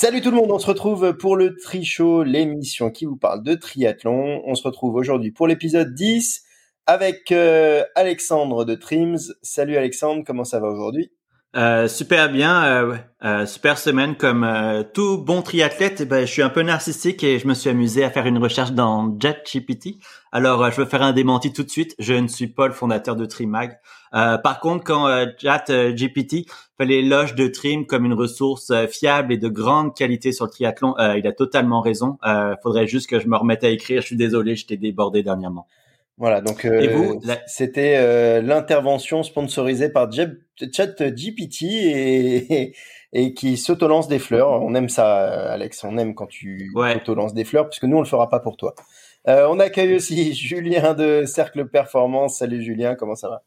Salut tout le monde, on se retrouve pour le Tri Show, l'émission qui vous parle de triathlon. On se retrouve aujourd'hui pour l'épisode 10 avec euh, Alexandre de Trims. Salut Alexandre, comment ça va aujourd'hui? Euh, super bien, euh, euh, super semaine comme euh, tout bon triathlète. Eh ben, je suis un peu narcissique et je me suis amusé à faire une recherche dans JetGPT. Alors, je veux faire un démenti tout de suite. Je ne suis pas le fondateur de Trimag. par contre, quand JetGPT fait l'éloge de Trim comme une ressource fiable et de grande qualité sur le triathlon, il a totalement raison. Il faudrait juste que je me remette à écrire. Je suis désolé, je t'ai débordé dernièrement. Voilà, donc euh, c'était euh, l'intervention sponsorisée par ChatGPT et, et, qui s'auto-lance des fleurs. On aime ça, Alex. On aime quand tu ouais. auto-lances des fleurs, puisque nous, on le fera pas pour toi. Euh, on accueille aussi Julien de Cercle Performance. Salut Julien, comment ça va?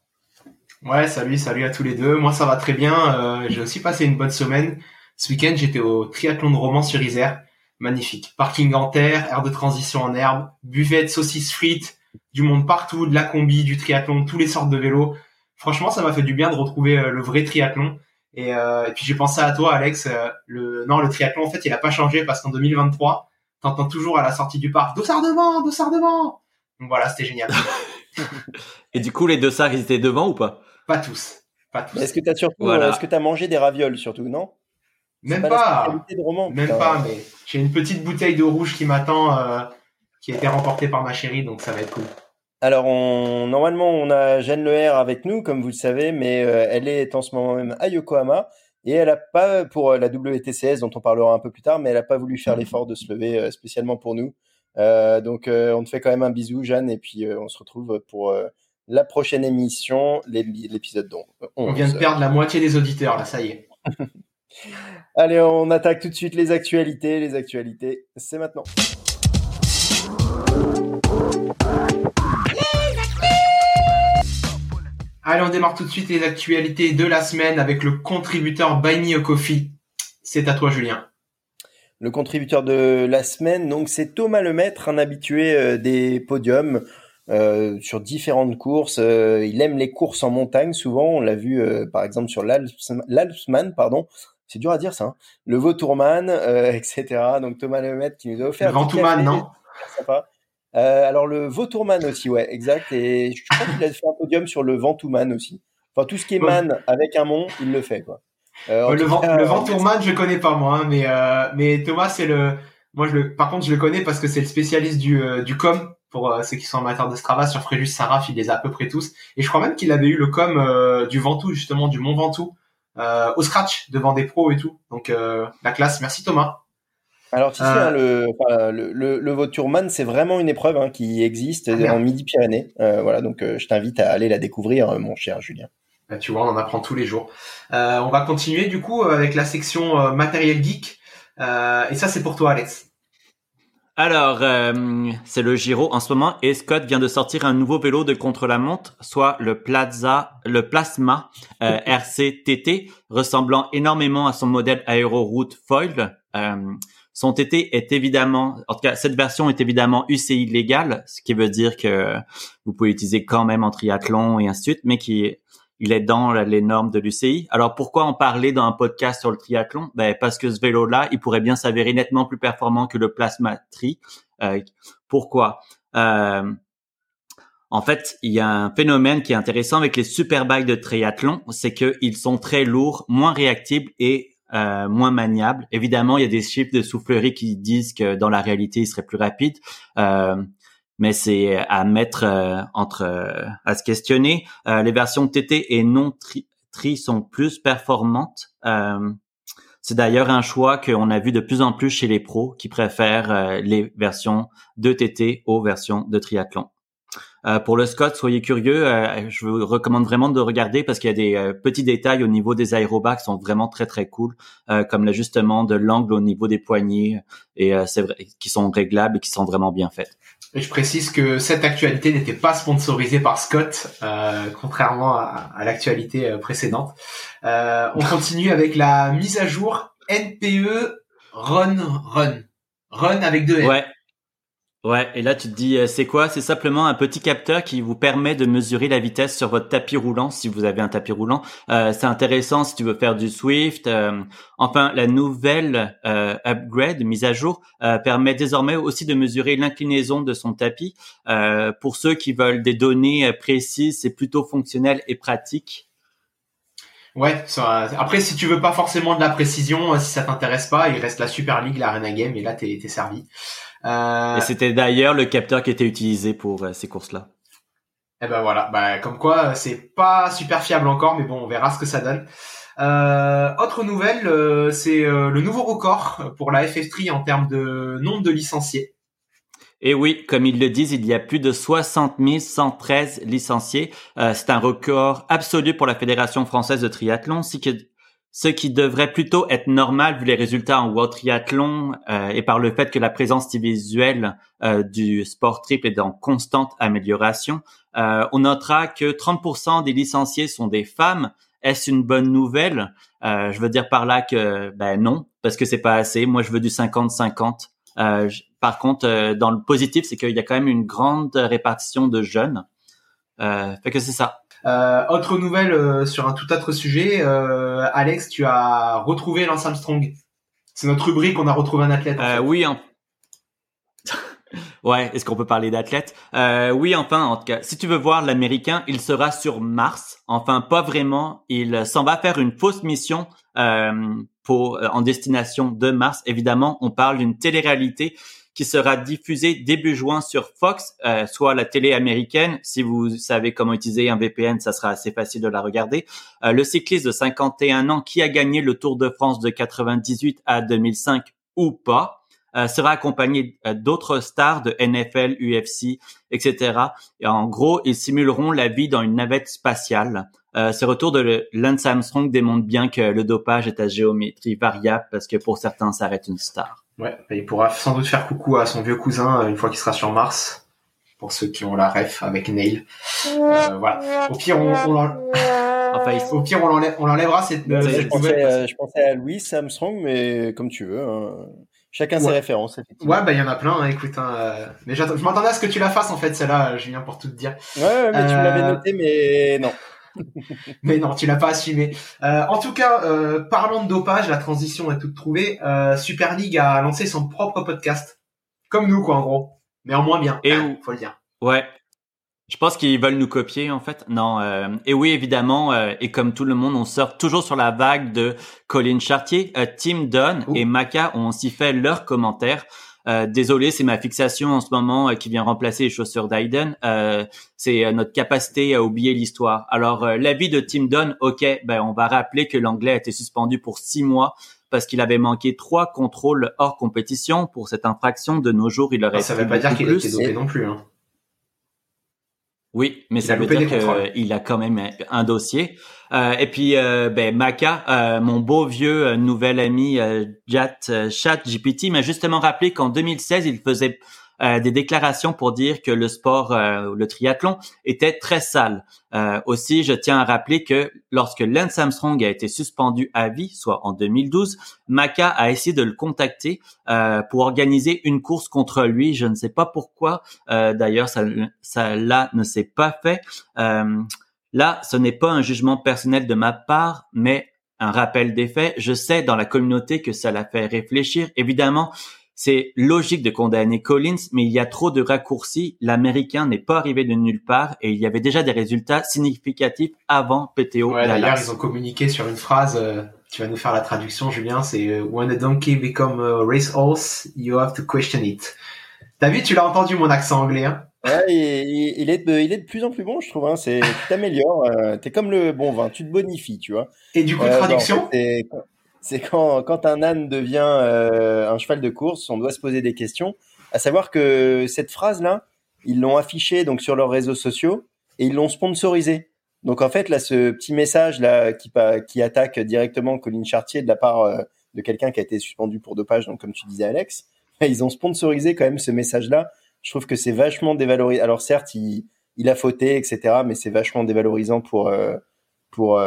Ouais, salut, salut à tous les deux. Moi, ça va très bien. J'ai aussi passé une bonne semaine. Ce week-end, j'étais au triathlon de Romans sur Isère. Magnifique. Parking en terre, aire de transition en herbe, buvette, saucisses frites, du monde partout, de la combi, du triathlon, tous les sortes de vélos. Franchement, ça m'a fait du bien de retrouver euh, le vrai triathlon. Et, euh, et puis j'ai pensé à toi, Alex. Euh, le non, le triathlon en fait, il a pas changé parce qu'en 2023, t'entends toujours à la sortie du parc dossard devant, dossard devant. Donc voilà, c'était génial. et du coup, les dossards, ils étaient devant ou pas? Pas tous, pas tous. Est-ce que t'as surtout, est-ce que t'as mangé des ravioles surtout, non? Même pas. Même pas, mais j'ai une petite bouteille de rouge qui m'attend. Euh, qui a été remporté par ma chérie, donc ça va être cool. Alors, on, normalement, on a Jeanne Leher avec nous, comme vous le savez, mais euh, elle est en ce moment même à Yokohama et elle n'a pas, pour la WTCS, dont on parlera un peu plus tard, mais elle n'a pas voulu faire l'effort de se lever euh, spécialement pour nous. Euh, donc, on te fait quand même un bisou, Jeanne, et puis on se retrouve pour la prochaine émission, l'épisode 11. On vient de perdre la moitié des auditeurs, là, ça y est. Allez, on attaque tout de suite les actualités. Les actualités, c'est maintenant. Allez, on démarre tout de suite les actualités de la semaine avec le contributeur Buy Me a Coffee. C'est à toi, Julien. Le contributeur de la semaine, donc c'est Thomas Lemaître, un habitué euh, des podiums euh, sur différentes courses. Euh, il aime les courses en montagne, souvent. On l'a vu, par exemple, sur l'Alpsman, pardon. C'est dur à dire ça. Hein. Le Vautourman, etc. Donc Thomas Lemaître qui nous a offert. Le Ventourman, non euh, alors le Vautourman aussi, ouais, exact. Et je crois qu'il a fait un podium sur le Ventouman aussi. Enfin, tout ce qui est man avec un mont, il le fait, quoi. Euh, le, le Ventourman, je connais pas moi, hein, mais euh, mais Thomas, c'est le. Moi, je le. Par contre, je le connais parce que c'est le spécialiste du du com pour ceux qui sont amateurs de Strava sur Fréjus Saraf, il les a à peu près tous. Et je crois même qu'il avait eu le com du Ventoux justement, du Mont Ventoux, au scratch devant des pros et tout. Donc la classe. Merci Thomas. Alors, tu sais, hein, le, le, le, le c'est vraiment une épreuve hein, qui existe ah, en Midi-Pyrénées. Euh, voilà, donc euh, je t'invite à aller la découvrir, euh, mon cher Julien. Bah, tu vois, on en apprend tous les jours. on va continuer du coup avec la section matériel geek. et ça, c'est pour toi, Alex. Alors, c'est le Giro en ce moment et Scott vient de sortir un nouveau vélo de contre-la-montre, soit le Plaza, le Plasma RCTT, ressemblant énormément à son modèle Aeroroute Foil. Son TT est évidemment, en tout cas, cette version est évidemment UCI légale, ce qui veut dire que vous pouvez l'utiliser quand même en triathlon et ainsi de suite, mais qui il est dans les normes de l'UCI. Alors pourquoi en parler dans un podcast sur le triathlon? Ben parce que ce vélo-là, il pourrait bien s'avérer nettement plus performant que le Plasma Tri. Euh, pourquoi? Euh, En fait, il y a un phénomène qui est intéressant avec les superbikes de triathlon, c'est qu'ils sont très lourds, moins réactibles et euh, moins maniable. Évidemment, il y a des chiffres de soufflerie qui disent que dans la réalité, il serait plus rapide. Euh, mais c'est à mettre euh, entre à se questionner. les versions TT et non tri, tri sont plus performantes. c'est d'ailleurs un choix qu'on a vu de plus en plus chez les pros qui préfèrent les versions de TT aux versions de triathlon. Euh, pour le Scott, soyez curieux. Euh, je vous recommande vraiment de regarder parce qu'il y a des euh, petits détails au niveau des aérobats qui sont vraiment très très cool, comme l'ajustement de l'angle au niveau des poignets et c'est vrai, qui sont réglables et qui sont vraiment bien faits. Et je précise que cette actualité n'était pas sponsorisée par Scott, contrairement à, à l'actualité précédente. on continue avec la mise à jour NPE Run Run Run avec deux N. Ouais. Ouais, et là tu te dis, euh, c'est quoi? C'est simplement un petit capteur qui vous permet de mesurer la vitesse sur votre tapis roulant, si vous avez un tapis roulant. Euh, c'est intéressant si tu veux faire du Swift. Euh, enfin, la nouvelle upgrade, mise à jour, permet désormais aussi de mesurer l'inclinaison de son tapis. pour ceux qui veulent des données précises, c'est plutôt fonctionnel et pratique. Ouais, après si tu veux pas forcément de la précision, si ça t'intéresse pas, il reste la Super League, l'Arena Game, et là t'es es servi. Euh... Et c'était d'ailleurs le capteur qui était utilisé pour euh, ces courses-là. Et eh ben voilà, bah, comme quoi c'est pas super fiable encore, mais bon, on verra ce que ça donne. Euh, autre nouvelle, euh, c'est euh, le nouveau record pour la FF3 en termes de nombre de licenciés. Et oui, comme ils le disent, il y a plus de 60 113 licenciés. c'est un record absolu pour la Fédération française de triathlon, si ce qui devrait plutôt être normal vu les résultats en World Triathlon euh, et par le fait que la présence visuelle euh, du sport triple est en constante amélioration. Euh, on notera que 30% des licenciés sont des femmes. Est-ce une bonne nouvelle? Je veux dire par là que ben non, parce que c'est pas assez. Moi, je veux du 50-50. par contre, dans le positif, c'est qu'il y a quand même une grande répartition de jeunes. fait que c'est ça. Euh, autre nouvelle euh, sur un tout autre sujet, euh, Alex, tu as retrouvé Lance Armstrong. C'est notre rubrique, on a retrouvé un athlète. Oui. ouais, est-ce qu'on peut parler d'athlète Oui, enfin, en tout cas, si tu veux voir l'Américain, il sera sur Mars. Enfin, pas vraiment. Il s'en va faire une fausse mission pour en destination de Mars. Évidemment, on parle d'une télé-réalité qui sera diffusé début juin sur Fox, euh, soit la télé américaine. Si vous savez comment utiliser un VPN, ça sera assez facile de la regarder. Euh, le cycliste de 51 ans qui a gagné le Tour de France de 98 à 2005 ou pas. Euh, sera accompagné d'autres stars de NFL, UFC, etc. Et en gros, ils simuleront la vie dans une navette spatiale. Euh, ce retour de Lance Armstrong démontre bien que le dopage est à géométrie variable parce que pour certains, ça reste une star. Ouais, il pourra sans doute faire coucou à son vieux cousin euh, une fois qu'il sera sur Mars, pour ceux qui ont la ref avec Neil. Euh, voilà. Au pire, on, on enfin, au pire, on l'enlèvera cette. Euh, je, pensais, je, pensais, à Louis Armstrong, mais comme tu veux. Hein. Chacun ses références. Ouais, bah il y en a plein. Hein, écoute, hein, mais je m'attendais à ce que tu la fasses en fait, celle-là, Julien, pour tout te dire. Ouais, mais tu l'avais noté, mais non. mais non, tu l'as pas assumé. Euh, en tout cas, euh, parlant de dopage, la transition est toute trouvée. Euh, Super League a lancé son propre podcast, comme nous quoi en gros, mais en moins bien. Et hein, faut le dire. Ouais. Je pense qu'ils veulent nous copier en fait. Non. Euh, et oui, évidemment. Euh, et comme tout le monde, on sort toujours sur la vague de Colin Chartier, Tim Dunn et Maca ont aussi fait leurs commentaires. Euh, désolé, c'est ma fixation en ce moment euh, qui vient remplacer les chaussures d'Aiden. Euh, c'est notre capacité à oublier l'histoire. Alors, l'avis de Tim Dunn, ok, ben on va rappeler que l'anglais a été suspendu pour six mois parce qu'il avait manqué trois contrôles hors compétition pour cette infraction. De nos jours, il aurait. Ça ne veut pas dire qu'il était dopé non plus. Hein. Oui, mais ça veut dire qu'il a quand même un dossier. Euh, et puis, euh, ben, Maca, euh, mon beau vieux nouvel ami Chat, Chat GPT, m'a justement rappelé qu'en 2016, il faisait euh, des déclarations pour dire que le sport, euh, le triathlon, était très sale. Euh, aussi, je tiens à rappeler que lorsque Lance Armstrong a été suspendu à vie, soit en 2012, Maca a essayé de le contacter pour organiser une course contre lui. Je ne sais pas pourquoi. D'ailleurs, ça, ça là ne s'est pas fait. Là, ce n'est pas un jugement personnel de ma part, mais un rappel des faits. Je sais dans la communauté que ça l'a fait réfléchir. Évidemment, c'est logique de condamner Collins, mais il y a trop de raccourcis. L'Américain n'est pas arrivé de nulle part et il y avait déjà des résultats significatifs avant PTO. Ouais, d'ailleurs, ils ont communiqué sur une phrase. Euh, tu vas nous faire la traduction, Julien. C'est euh, When a donkey become a racehorse, you have to question it. T'as vu, tu l'as entendu mon accent anglais. Hein ouais, il, est de, il est de plus en plus bon, je trouve. Hein. C'est, tu t'améliores. Euh, t'es comme le bon vin, tu te bonifies, tu vois. Et du coup, traduction c'est quand, quand un âne devient euh, un cheval de course, on doit se poser des questions. À savoir que cette phrase-là, ils l'ont affichée donc sur leurs réseaux sociaux et ils l'ont sponsorisée. Donc en fait, là, ce petit message là qui, qui attaque directement Colin Chartier de la part euh, de quelqu'un qui a été suspendu pour dopage, donc comme tu disais Alex, ils ont sponsorisé quand même ce message-là. Je trouve que c'est vachement dévalorisant. Alors certes, il, il a fauté, etc., mais c'est vachement dévalorisant pour euh, pour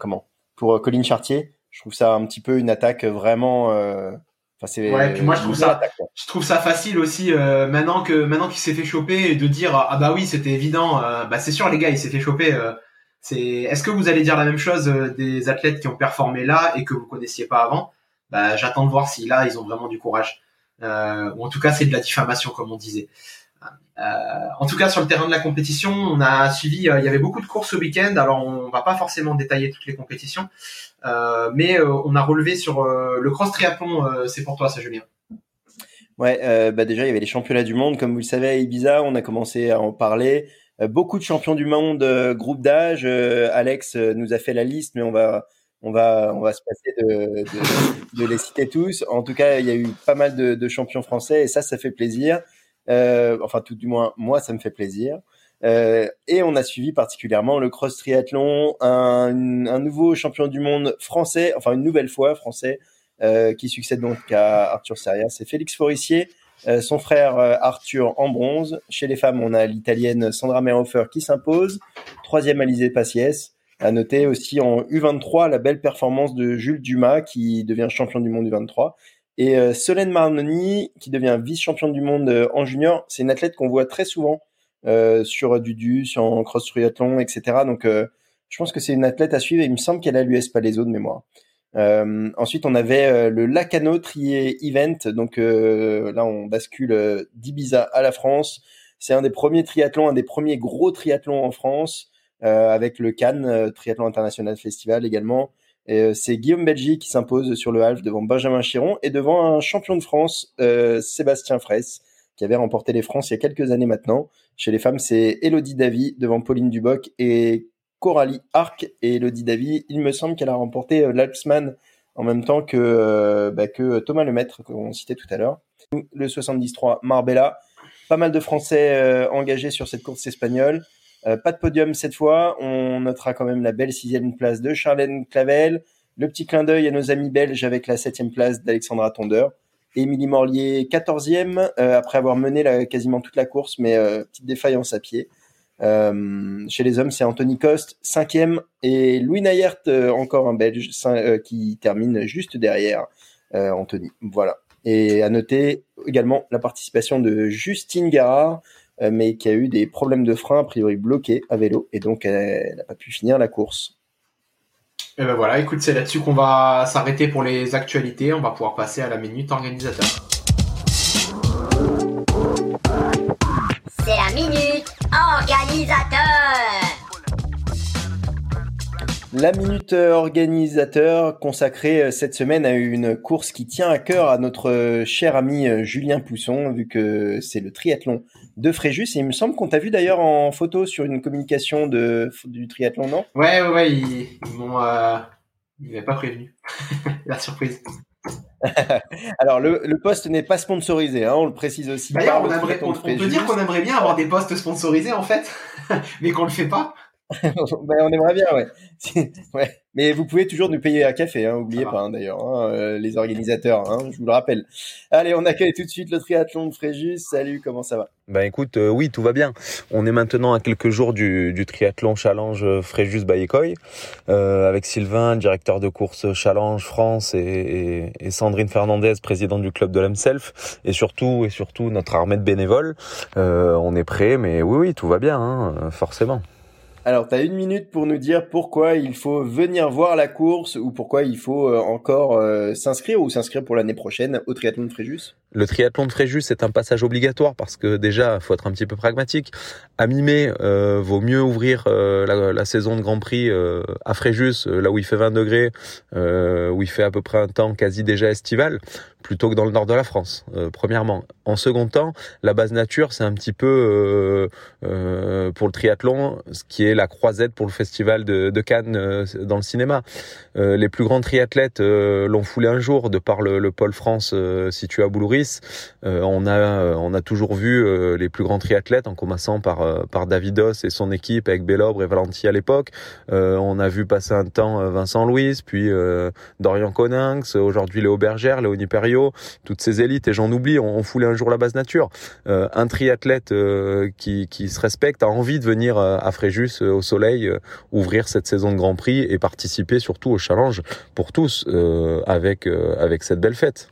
comment pour Colin Chartier je trouve ça un petit peu une attaque vraiment euh, Enfin, c'est ouais, puis moi je trouve ça, je trouve ça facile aussi euh, maintenant que maintenant qu'il s'est fait choper et de dire ah bah oui c'était évident, euh, bah c'est sûr les gars il s'est fait choper. Euh, c'est est-ce que vous allez dire la même chose des athlètes qui ont performé là et que vous connaissiez pas avant? Bah j'attends de voir si là ils ont vraiment du courage. Ou en tout cas c'est de la diffamation comme on disait. Euh, en tout cas, sur le terrain de la compétition, on a suivi. Euh, il y avait beaucoup de courses ce week-end. Alors, on va pas forcément détailler toutes les compétitions, euh, mais on a relevé sur le cross triathlon. c'est pour toi, ça, Julien. Ouais, bah déjà il y avait les championnats du monde, comme vous le savez à Ibiza, on a commencé à en parler. beaucoup de champions du monde, groupe d'âge. Alex nous a fait la liste, mais on va on va on va se passer de, de, de, les citer tous. En tout cas, il y a eu pas mal de, de champions français et ça, ça fait plaisir. Euh, enfin, tout du moins, moi, ça me fait plaisir. Euh, et on a suivi particulièrement le cross triathlon, un, un, nouveau champion du monde français, enfin une nouvelle fois français, euh, qui succède donc à Arthur Seria, c'est Félix Forissier, euh, son frère euh, Arthur en bronze. Chez les femmes, on a l'italienne Sandra Merhofer qui s'impose, troisième Alizé Passies. À noter aussi en U23 la belle performance de Jules Dumas qui devient champion du monde U23 et euh, Solène Marnoni, qui devient vice-championne du monde euh, en junior, c'est une athlète qu'on voit très souvent euh, sur du sur en cross triathlon, etc. Donc, euh, je pense que c'est une athlète à suivre. Et il me semble qu'elle a l'US Palaiso de mémoire. Euh, ensuite, on avait le Lacano Trier Event. Donc là, on bascule d'Ibiza à la France. C'est un des premiers triathlons, un des premiers gros triathlons en France, avec le Cannes Triathlon International Festival également. Euh, c'est Guillaume Belgi qui s'impose sur le half devant Benjamin Chiron et devant un champion de France, euh, Sébastien Fraisse, qui avait remporté les France il y a quelques années maintenant. Chez les femmes, c'est Elodie Davy devant Pauline Duboc et Coralie Arc. Et Elodie Davy, il me semble qu'elle a remporté euh, l'Alpsman en même temps que, bah, que Thomas Lemaître, qu'on citait tout à l'heure. Le 73, Marbella. Pas mal de Français engagés sur cette course espagnole. Euh, pas de podium cette fois. On notera quand même la belle sixième place de Charlène Clavel. Le petit clin d'œil à nos amis belges avec la septième place d'Alexandra Tonder. Émilie Morlier, 14e, euh, après avoir mené la, quasiment toute la course, mais euh, petite défaillance à pied. chez les hommes, c'est Anthony Coste, 5e, et Louis Nayert, encore un Belge, qui termine juste derrière Anthony. Voilà. Et à noter également la participation de Justine Garard, mais qui a eu des problèmes de frein, a priori bloqués à vélo, et donc elle n'a pas pu finir la course. Et ben voilà, écoute, c'est là-dessus qu'on va s'arrêter pour les actualités. On va pouvoir passer à la minute organisateur. C'est la minute organisateur. La minute organisateur consacrée euh, cette semaine à une course qui tient à cœur à notre euh, cher ami euh, Julien Pousson, vu que c'est le triathlon de Fréjus. Et il me semble qu'on t'a vu d'ailleurs en photo sur une communication de, du triathlon, non? Ouais, ouais, ouais, ils, m'ont, euh, pas prévenu. La surprise. Alors le, le poste n'est pas sponsorisé, hein, on le précise aussi. D'ailleurs, on, on, peut dire qu'on aimerait bien avoir des postes sponsorisés en fait, mais qu'on le fait pas. Ben, on aimerait bien, ouais. ouais. Mais vous pouvez toujours nous payer un café, hein, oubliez pas hein, d'ailleurs, hein, euh, les organisateurs, hein, je vous le rappelle. Allez, on accueille tout de suite le triathlon de Fréjus. Salut, comment ça va? Ben écoute, euh, oui, tout va bien. On est maintenant à quelques jours du, du triathlon challenge Fréjus Bayekoy, euh, avec Sylvain, directeur de course challenge France, et, et, et Sandrine Fernandez, présidente du club de l'Emself, et surtout et surtout notre armée de bénévoles. Euh, on est prêt, mais oui, oui, tout va bien, hein, forcément. Alors, tu as une minute pour nous dire pourquoi il faut venir voir la course ou pourquoi il faut euh, encore euh, s'inscrire ou s'inscrire pour l'année prochaine au triathlon de Fréjus? Le triathlon de Fréjus c'est un passage obligatoire parce que déjà, faut être un petit peu pragmatique. À mi-mai, euh, vaut mieux ouvrir la, la, saison de Grand Prix à Fréjus, là où il fait 20 degrés, où il fait à peu près un temps quasi déjà estival, plutôt que dans le nord de la France, premièrement. En second temps, la base nature, c'est un petit peu pour le triathlon, ce qui est la croisette pour le festival de, Cannes euh, dans le cinéma. Euh, les plus grands triathlètes euh, l'ont foulé un jour de par le, le pôle France situé à Boulouris. On a on a toujours vu les plus grands triathlètes en commençant par par Davidos et son équipe avec Bellobre et Valenti à l'époque. on a vu passer un temps Vincent Louis, puis Dorian Coninx, aujourd'hui Léo Bergère, Léonie Perriot, toutes ces élites et j'en oublie, ont, foulé un jour la base nature. un triathlète qui, qui se respecte a envie de venir à Fréjus au soleil, euh, ouvrir cette saison de Grand Prix et participer surtout au challenge pour tous euh, avec, euh, avec cette belle fête.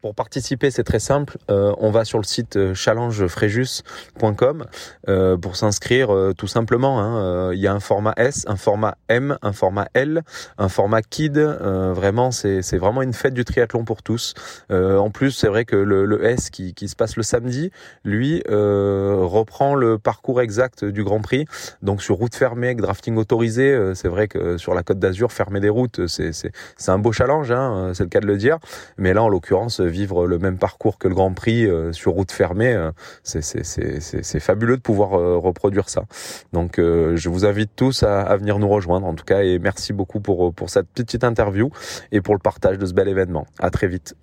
Pour participer, c'est très simple. Euh, on va sur le site euh, challengefréjus.com euh, pour s'inscrire tout simplement. Hein. Il y a un format S, un format M, un format L, un format Kid. vraiment, c'est vraiment une fête du triathlon pour tous. en plus, c'est vrai que le, S qui, qui, se passe le samedi, lui, reprend le parcours exact du Grand Prix. Donc sur route fermée, avec drafting autorisé, c'est vrai que sur la Côte d'Azur, fermer des routes, c'est un beau challenge, hein, c'est le cas de le dire. Mais là, en l'occurrence, vivre le même parcours que le Grand Prix euh, sur route fermée, euh, c'est fabuleux de pouvoir euh, reproduire ça. Donc je vous invite tous à, à, venir nous rejoindre en tout cas et merci beaucoup pour, pour cette petite interview et pour le partage de ce bel événement. À très vite.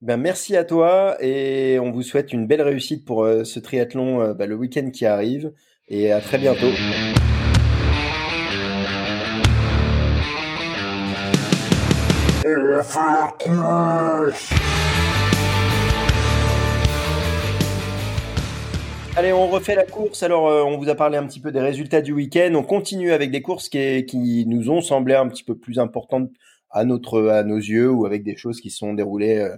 Ben merci à toi et on vous souhaite une belle réussite pour ce triathlon ben, le week-end qui arrive et à très bientôt. Allez, on refait la course. Alors, euh, on vous a parlé un petit peu des résultats du week-end. On continue avec des courses qui, qui, nous ont semblé un petit peu plus importantes à notre, à nos yeux, ou avec des choses qui sont déroulées euh,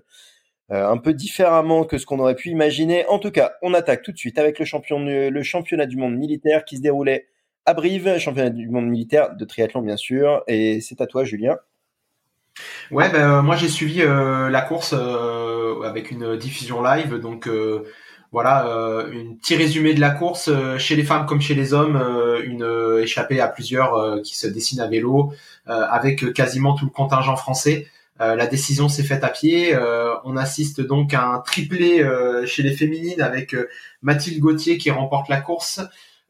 euh, un peu différemment que ce qu'on aurait pu imaginer. En tout cas, on attaque tout de suite avec le, champion, le championnat du monde militaire qui se déroulait à Brive, championnat du monde militaire de triathlon bien sûr. Et c'est à toi, Julien. Ouais, ben, moi j'ai suivi la course avec une diffusion live, donc voilà, euh, un petit résumé de la course euh, chez les femmes comme chez les hommes, euh, une échappée à plusieurs qui se dessine à vélo, avec quasiment tout le contingent français. la décision s'est faite à pied. on assiste donc à un triplé chez les féminines avec Mathilde Gauthier qui remporte la course,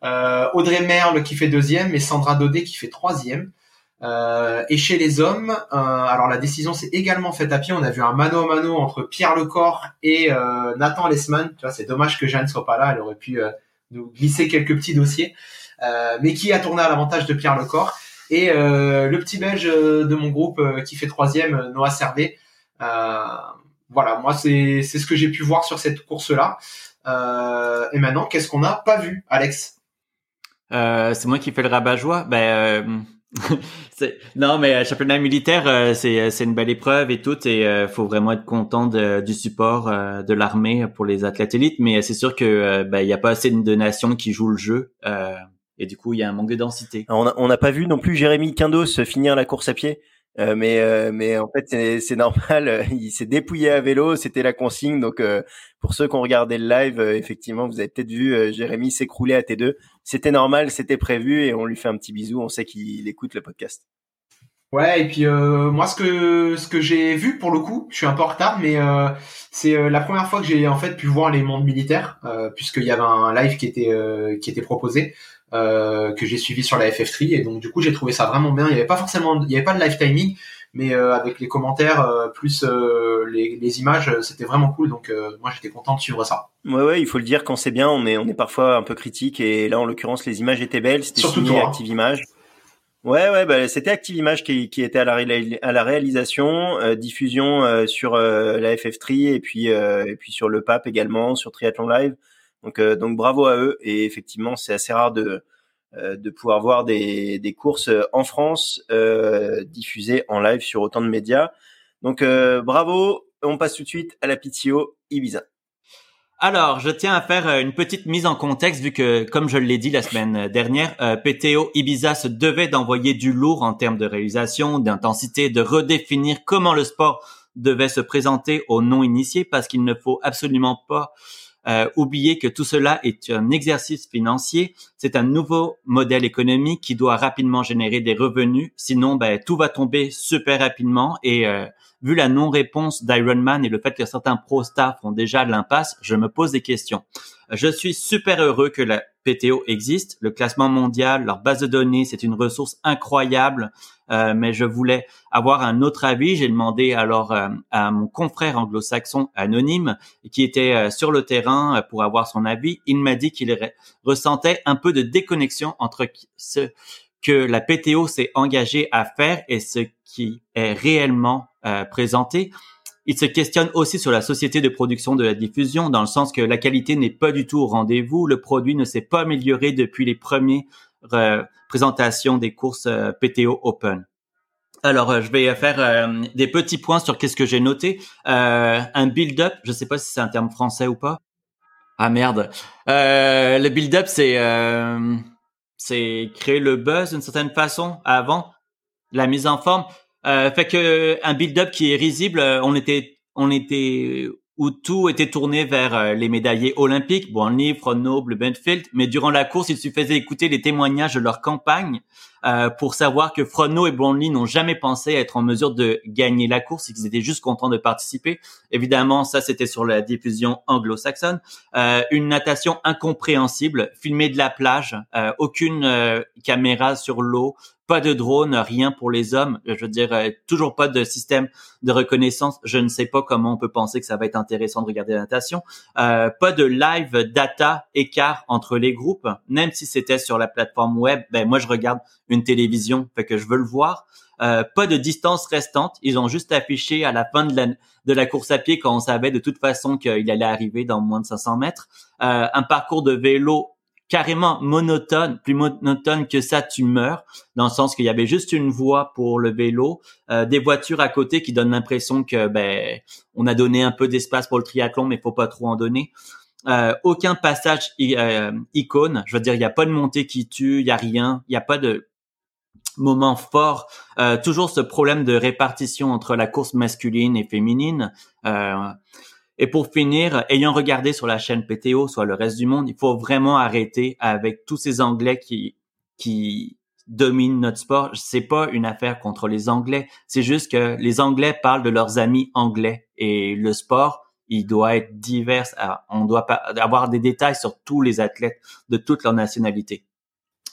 Audrey Merle qui fait deuxième et Sandra Daudet qui fait troisième. Euh, et chez les hommes, euh, alors la décision s'est également faite à pied. On a vu un mano à mano entre Pierre Lecor et euh, Nathan Lesman. Tu vois, c'est dommage que Jeanne soit pas là. Elle aurait pu nous glisser quelques petits dossiers. mais qui a tourné à l'avantage de Pierre Lecor et le petit Belge de mon groupe qui fait troisième, Noah Servet. voilà, moi c'est c'est ce que j'ai pu voir sur cette course là. et maintenant, qu'est-ce qu'on n'a pas vu, Alex? C'est moi qui fais le rabat-joie. Ben non, mais euh, championnat militaire, euh, c'est euh, c'est une belle épreuve et tout, et euh, faut vraiment être content de, du support de l'armée pour les athlètes élites. Mais c'est sûr que ben, il y a pas assez de nations qui jouent le jeu, et du coup il y a un manque de densité. On n'a pas vu non plus Jérémy Quindos finir la course à pied. Euh, mais euh, mais en fait c'est normal. Il s'est dépouillé à vélo, c'était la consigne. Donc euh, pour ceux qui ont regardé le live, effectivement, vous avez peut-être vu Jérémy s'écrouler à T2. C'était normal, c'était prévu et on lui fait un petit bisou. On sait qu'il écoute le podcast. Ouais, et puis moi ce que ce que j'ai vu pour le coup, je suis un peu en retard, mais c'est la première fois que j'ai en fait pu voir les mondes militaires, puisqu'il y avait un live qui était qui était proposé. Euh, que j'ai suivi sur la FF3 et donc du coup j'ai trouvé ça vraiment bien. Il y avait pas forcément, il y avait pas de live timing, mais euh, avec les commentaires euh, plus les, les, images, c'était vraiment cool. Donc moi j'étais content de suivre ça. Ouais ouais, il faut le dire quand c'est bien, on est on est parfois un peu critique et là en l'occurrence les images étaient belles, c'était signé Active Image. Ouais, ouais, bah, c'était Active Image qui, qui était à la, à la réalisation, diffusion sur la FF3 et puis et puis sur le PAP également, sur Triathlon Live. Donc, euh, donc bravo à eux. Et effectivement, c'est assez rare de euh, de pouvoir voir des, des courses euh, en France diffusées en live sur autant de médias. Donc bravo. On passe tout de suite à la PTO Ibiza. Alors, je tiens à faire une petite mise en contexte vu que, comme je l'ai dit la semaine dernière, PTO Ibiza se devait d'envoyer du lourd en termes de réalisation, d'intensité, de redéfinir comment le sport devait se présenter aux non-initiés parce qu'il ne faut absolument pas euh, oublier que tout cela est un exercice financier, c'est un nouveau modèle économique qui doit rapidement générer des revenus, sinon ben, tout va tomber super rapidement et euh, vu la non-réponse d'Ironman et le fait que certains pro staff ont déjà l'impasse, je me pose des questions. Je suis super heureux que la PTO existe, le classement mondial, leur base de données, c'est une ressource incroyable. Euh, mais je voulais avoir un autre avis. J'ai demandé alors euh, à mon confrère anglo-saxon anonyme qui était euh, sur le terrain pour avoir son avis. Il m'a dit qu'il ressentait un peu de déconnexion entre ce que la PTO s'est engagée à faire et ce qui est réellement présenté. Il se questionne aussi sur la société de production de la diffusion, dans le sens que la qualité n'est pas du tout au rendez-vous, le produit ne s'est pas amélioré depuis les premiers présentations des courses euh, PTO Open. Alors, euh, je vais faire euh, des petits points sur qu'est-ce que j'ai noté. Euh, un build-up, je sais pas si c'est un terme français ou pas. Ah merde. le build-up, c'est créer le buzz d'une certaine façon avant la mise en forme. Fait que un build-up qui est risible, on était on était où tout était tourné vers euh, les médaillés olympiques, Brownlee, Frono, Blumenfeld, mais durant la course, il suffisait d'écouter les témoignages de leur campagne euh, pour savoir que Frono et Brownlee n'ont jamais pensé être en mesure de gagner la course, ils étaient juste contents de participer. Évidemment, ça c'était sur la diffusion anglo-saxonne. Euh, une natation incompréhensible, filmée de la plage, aucune caméra sur l'eau, pas de drone, rien pour les hommes. Je veux dire, euh, toujours pas de système de reconnaissance. Je ne sais pas comment on peut penser que ça va être intéressant de regarder la natation. Euh, pas de live data écart entre les groupes, même si c'était sur la plateforme web. Ben moi, je regarde télévision, fait que je veux le voir. Euh, pas de distance restante. Ils ont juste affiché à la fin de la, de la course à pied quand on savait de toute façon qu'il allait arriver dans moins de 500 mètres. Euh, un parcours de vélo carrément monotone, plus monotone que ça, tu meurs, dans le sens qu'il y avait juste une voie pour le vélo, euh, des voitures à côté qui donnent l'impression que ben on a donné un peu d'espace pour le triathlon, mais faut pas trop en donner. Euh, aucun passage euh, icône, je veux dire, il n'y a pas de montée qui tue, il y a rien, il n'y a pas de moment fort. toujours ce problème de répartition entre la course masculine et féminine. Et pour finir, ayant regardé sur la chaîne PTO, soit le reste du monde, il faut vraiment arrêter avec tous ces Anglais qui, qui dominent notre sport. C'est pas une affaire contre les Anglais. C'est juste que les Anglais parlent de leurs amis anglais et le sport, il doit être divers. On doit avoir des détails sur tous les athlètes de toutes leurs nationalités.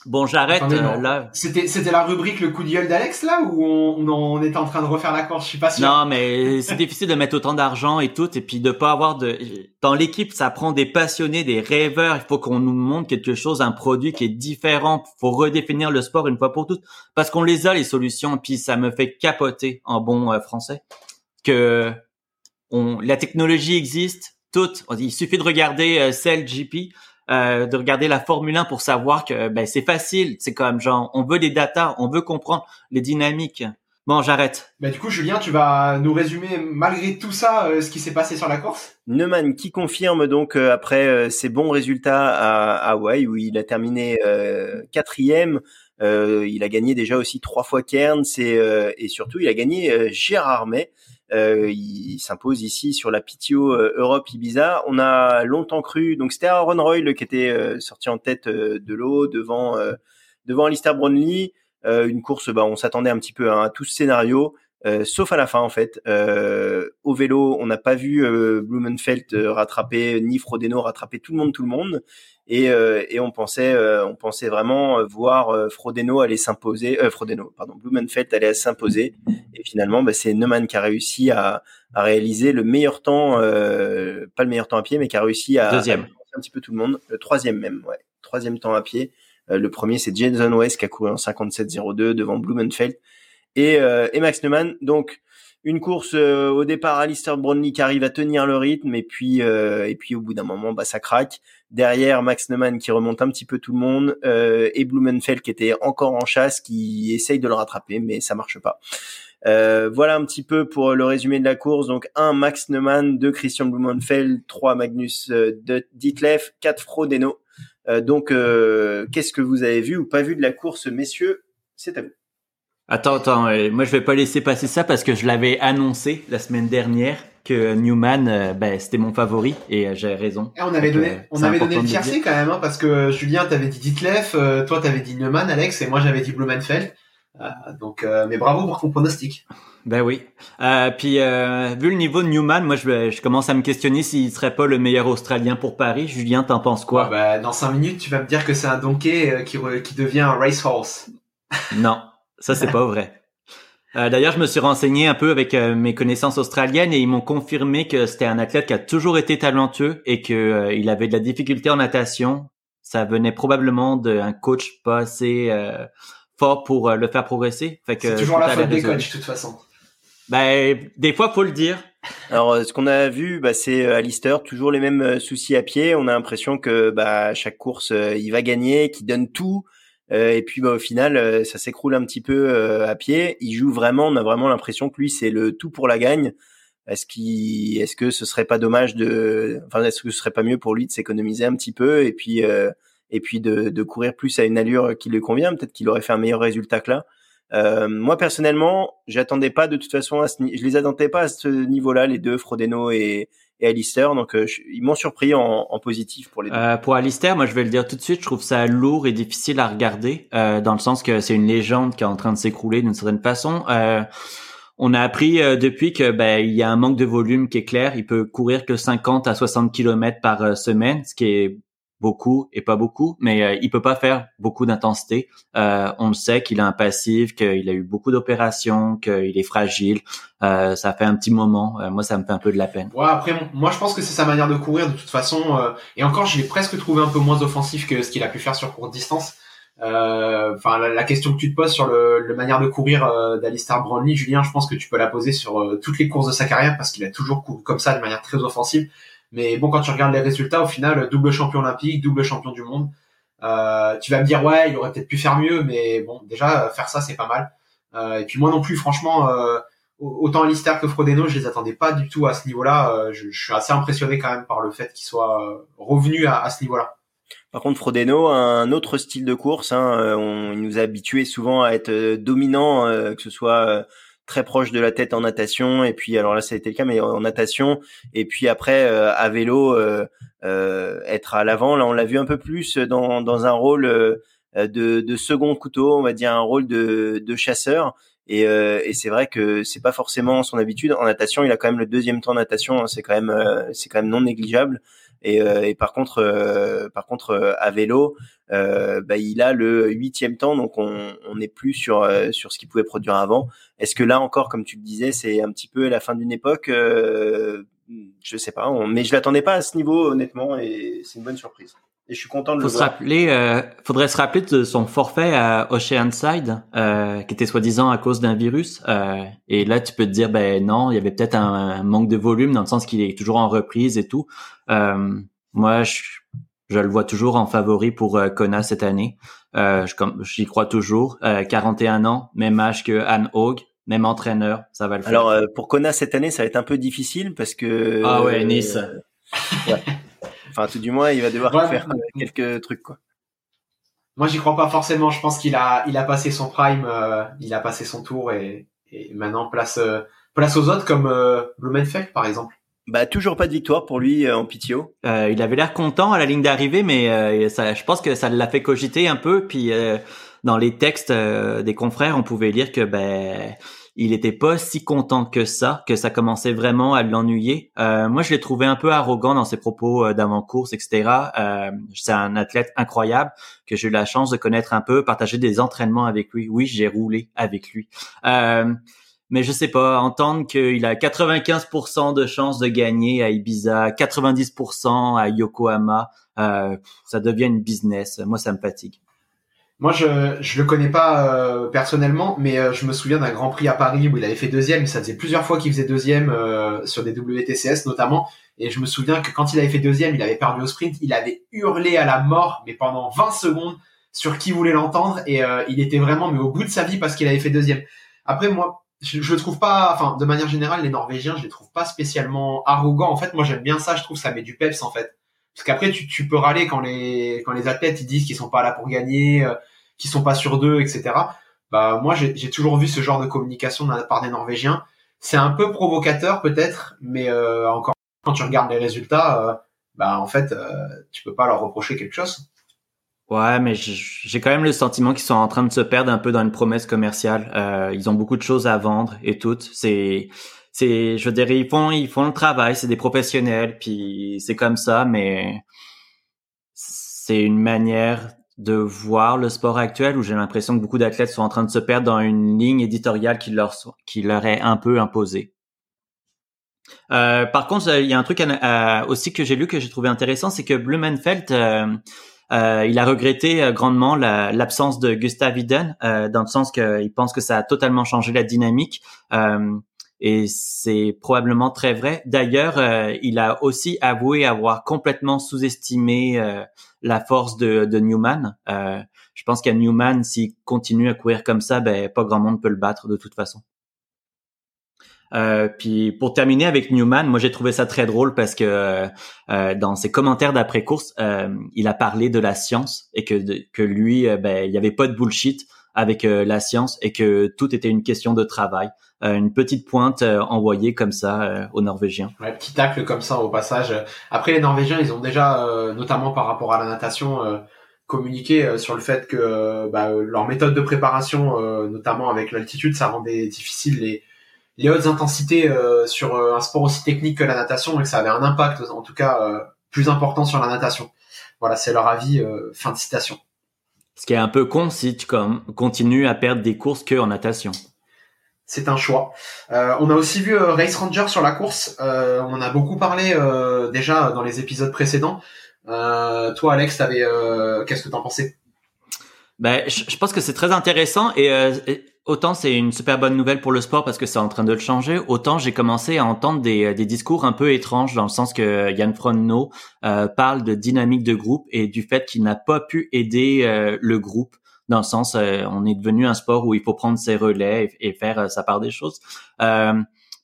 Bon, j'arrête euh, là. C'était c'était la rubrique le coup de gueule d'Alex là où on, on, était en train de refaire la course, je suis pas sûr. Non, mais c'est difficile de mettre autant d'argent et tout et puis de pas avoir de dans l'équipe, ça prend des passionnés, des rêveurs, il faut qu'on nous montre quelque chose, un produit qui est différent, faut redéfinir le sport une fois pour toutes parce qu'on les a les solutions puis ça me fait capoter en bon euh, français que on la technologie existe toute, il suffit de regarder euh, Cell GP euh, de regarder la Formule 1 pour savoir que ben, c'est facile. C'est comme genre, on veut des datas, on veut comprendre les dynamiques. Bon, j'arrête. Bah, du coup, Julien, tu vas nous résumer malgré tout ça euh, ce qui s'est passé sur la course? Neumann qui confirme donc euh, après ses bons résultats à Hawaï où il a terminé quatrième. il a gagné déjà aussi trois fois Cairns et, et surtout il a gagné Gérard May. Euh, il s'impose ici sur la PTO euh, Europe Ibiza. On a longtemps cru, donc c'était Aaron Royle qui était euh, sorti en tête de l'eau devant devant Alistair Brownlee. une course, bah, on s'attendait un petit peu à, tout ce scénario. Sauf à la fin en fait. au vélo, on n'a pas vu Blumenfeld rattraper ni Frodeno rattraper tout le monde, tout le monde. Et, et on pensait, on pensait vraiment voir Frodeno aller s'imposer, Frodeno, pardon, Blumenfeld aller s'imposer. Et finalement, bah, c'est Neumann qui a réussi à, à réaliser le meilleur temps, euh, pas le meilleur temps à pied, mais qui a réussi à, Deuxième. un petit peu tout le monde. Le troisième même, ouais. Troisième temps à pied. Euh, le premier, c'est Jason West qui a couru en 57-02 devant Blumenfeld et, euh, Max Neumann. Donc, une course euh, au départ, Alistair Brownlee qui arrive à tenir le rythme et puis euh, et puis au bout d'un moment, bah ça craque. Derrière, Max Neumann qui remonte un petit peu tout le monde euh, et Blumenfeld qui était encore en chasse, qui essaye de le rattraper, mais ça marche pas. Voilà un petit peu pour le résumé de la course. Donc 1 Max Neumann, 2 Christian Blumenfeld, 3 Magnus euh, Ditlef, 4 Frodeno. Donc qu'est-ce que vous avez vu ou pas vu de la course, messieurs? C'est à vous. Attends, attends, moi je vais pas laisser passer ça parce que je l'avais annoncé la semaine dernière que Newman, ben, c'était mon favori et j'ai raison. Et on avait donné, on avait donné le tiercé quand même, hein, parce que Julien t'avais dit Ditlef, toi t'avais dit Newman, Alex, et moi j'avais dit Blumenfeld. Euh, donc, euh, mais bravo pour ton pronostic. Ben oui. Euh, puis euh, vu le niveau de Newman, moi je, je commence à me questionner s'il serait pas le meilleur Australien pour Paris. Julien, t'en penses quoi? Bah, Dans cinq minutes, tu vas me dire que c'est un donkey qui, qui devient un racehorse. non, ça c'est pas vrai. Euh, D'ailleurs, je me suis renseigné un peu avec mes connaissances australiennes et ils m'ont confirmé que c'était un athlète qui a toujours été talentueux et que il avait de la difficulté en natation. Ça venait probablement d'un coach pas assez fort pour euh, le faire progresser. C'est toujours la faute des coachs de toute façon. Ben, des fois, faut le dire. Alors, euh, ce qu'on a vu, bah, c'est euh, Alistair, toujours les mêmes soucis à pied. On a l'impression que bah, chaque course, il va gagner, qu'il donne tout. Et puis bah, au final, ça s'écroule un petit peu à pied. Il joue vraiment, on a vraiment l'impression que lui c'est le tout pour la gagne. Est-ce qu'il, est-ce que ce serait pas dommage de, enfin, est-ce que ce serait pas mieux pour lui de s'économiser un petit peu et puis et puis de, de, courir plus à une allure qui lui convient? Peut-être qu'il aurait fait un meilleur résultat que là. Euh, moi personnellement, j'attendais pas de toute façon, à ce, je les attendais pas à ce niveau-là, les deux, Frodeno et, et Alistair. Donc euh, ils m'ont surpris en, en, positif pour les deux. Euh, pour Alistair, moi je vais le dire tout de suite, je trouve ça lourd et difficile à regarder, euh, dans le sens que c'est une légende qui est en train de s'écrouler d'une certaine façon. Euh, on a appris depuis que ben il y a un manque de volume qui est clair. Il peut courir que 50 à 60 km par semaine, ce qui est beaucoup et pas beaucoup, mais euh, il peut pas faire beaucoup d'intensité. Euh, on le sait qu'il a un passif, qu'il a eu beaucoup d'opérations, qu'il est fragile. Euh, ça fait un petit moment. Euh, moi, ça me fait un peu de la peine. Ouais, après, moi, je pense que c'est sa manière de courir de toute façon. et encore, je l'ai presque trouvé un peu moins offensif que ce qu'il a pu faire sur courte distance. Enfin, la, question que tu te poses sur le, le manière de courir d'Alistair Brownlee, Julien, je pense que tu peux la poser sur toutes les courses de sa carrière parce qu'il a toujours couru comme ça de manière très offensive. Mais bon, quand tu regardes les résultats, au final, double champion olympique, double champion du monde. Euh, tu vas me dire ouais, il aurait peut-être pu faire mieux, mais bon, déjà faire ça c'est pas mal. Euh, et puis moi non plus, franchement, euh, autant Alistair que Frodeno, je les attendais pas du tout à ce niveau-là. Euh, je, je, suis assez impressionné quand même par le fait qu'il soit euh, revenu à, ce niveau-là. Par contre, Frodeno un autre style de course. Hein, euh, on, il nous a habitués souvent à être dominant, que ce soit très proche de la tête en natation. Et puis alors là ça a été le cas mais en natation. Et puis après euh, à vélo euh, euh, être à l'avant là on l'a vu un peu plus dans, dans un rôle de, de second couteau on va dire un rôle de, de chasseur. Et, et c'est vrai que c'est pas forcément son habitude. En natation il a quand même le deuxième temps de natation hein, c'est quand même c'est quand même non négligeable et, euh, et par contre, euh, par contre, euh, à vélo, bah, il a le huitième temps, donc on n'est plus sur sur ce qu'il pouvait produire avant. Est-ce que là encore, comme tu le disais, c'est un petit peu la fin d'une époque Je sais pas, mais je l'attendais pas à ce niveau honnêtement, et c'est une bonne surprise. Et je suis content de Faut le se rappeler, euh, faudrait se rappeler de son forfait à Oceanside, euh, qui était soi-disant à cause d'un virus. Euh, et là, tu peux te dire, ben non, il y avait peut-être un, manque de volume dans le sens qu'il est toujours en reprise et tout. Euh, moi, je, je, le vois toujours en favori pour euh, Kona cette année. Euh, J'y crois toujours. 41 ans, même âge que Anne Hogue même entraîneur, ça va le faire. Alors pour Kona cette année, ça va être un peu difficile parce que ah ouais Nice. ouais. Enfin, tout du moins, il va devoir faire quelques trucs, quoi. Moi, j'y crois pas forcément. Je pense qu'il a, il a passé son prime, euh, il a passé son tour et, et maintenant place, euh, place aux autres comme euh, Blumenfeld, par exemple. Bah toujours pas de victoire pour lui euh, en PTO. il avait l'air content à la ligne d'arrivée, mais ça, je pense que ça l'a fait cogiter un peu. Puis dans les textes des confrères, on pouvait lire que ben il était pas si content que ça, que ça commençait vraiment à l'ennuyer. Euh, moi, je l'ai trouvé un peu arrogant dans ses propos euh, d'avant-course, etc. Euh, c'est un athlète incroyable que j'ai eu la chance de connaître un peu, partager des entraînements avec lui. Oui, j'ai roulé avec lui. Euh, mais je sais pas, entendre qu'il a 95% de chances de gagner à Ibiza, 90% à Yokohama, euh, ça devient une business. Moi, ça me fatigue. Moi, je je le connais pas euh, personnellement, mais euh, je me souviens d'un Grand Prix à Paris où il avait fait deuxième. Ça faisait plusieurs fois qu'il faisait deuxième euh, sur des WTCS notamment. Et je me souviens que quand il avait fait deuxième, il avait perdu au sprint. Il avait hurlé à la mort, mais pendant 20 secondes, sur qui voulait l'entendre. Et il était vraiment mais au bout de sa vie parce qu'il avait fait deuxième. Après, moi, je, je trouve pas, enfin, de manière générale, les Norvégiens, je les trouve pas spécialement arrogants. En fait, moi, j'aime bien ça. Je trouve ça met du peps en fait. Parce qu'après, tu, tu peux râler quand les quand les athlètes ils disent qu'ils sont pas là pour gagner qui sont pas sur deux, etc. Bah moi j'ai toujours vu ce genre de communication de la part des Norvégiens. C'est un peu provocateur peut-être, mais euh, encore quand tu regardes les résultats, euh, bah en fait euh, tu peux pas leur reprocher quelque chose. Ouais, mais j'ai quand même le sentiment qu'ils sont en train de se perdre un peu dans une promesse commerciale. Euh, ils ont beaucoup de choses à vendre et toutes. C'est, c'est, je veux ils font, ils font le travail. C'est des professionnels, puis c'est comme ça. Mais c'est une manière de voir le sport actuel où j'ai l'impression que beaucoup d'athlètes sont en train de se perdre dans une ligne éditoriale qui leur qui leur est un peu imposée. Euh, par contre, il y a un truc euh, aussi que j'ai lu que j'ai trouvé intéressant, c'est que Blumenfeld, euh, euh il a regretté grandement l'absence de Gustav Iden, dans le sens qu'il pense que ça a totalement changé la dynamique. Et c'est probablement très vrai. D'ailleurs, il a aussi avoué avoir complètement sous-estimé la force de, de Newman. Euh, je pense qu'à Newman, s'il continue à courir comme ça, ben pas grand monde peut le battre de toute façon. Euh, puis pour terminer avec Newman, moi j'ai trouvé ça très drôle parce que euh, dans ses commentaires d'après course, euh, il a parlé de la science et que que lui, euh, ben il y avait pas de bullshit avec euh, la science et que tout était une question de travail. une petite pointe envoyée comme ça aux Norvégiens. Ouais, petit tacle comme ça au passage. Après les Norvégiens, ils ont déjà, notamment par rapport à la natation, communiqué sur le fait que bah, leur méthode de préparation, notamment avec l'altitude, ça rendait difficile les les hautes intensités euh, sur euh, un sport aussi technique que la natation et que ça avait un impact en tout cas euh, plus important sur la natation. Voilà, c'est leur avis. fin de citation. Ce qui est un peu con si tu continues à perdre des courses que en natation. C'est un choix. on a aussi vu Race Ranger sur la course. on en a beaucoup parlé déjà dans les épisodes précédents. toi, Alex, t'avais, qu'est-ce que t'en pensais? Ben, je, pense que c'est très intéressant et, autant c'est une super bonne nouvelle pour le sport parce que c'est en train de le changer, autant j'ai commencé à entendre des, des, discours un peu étranges dans le sens que Yann Fronno euh, parle de dynamique de groupe et du fait qu'il n'a pas pu aider euh, le groupe dans le sens euh, on est devenu un sport où il faut prendre ses relais et, faire sa part des choses.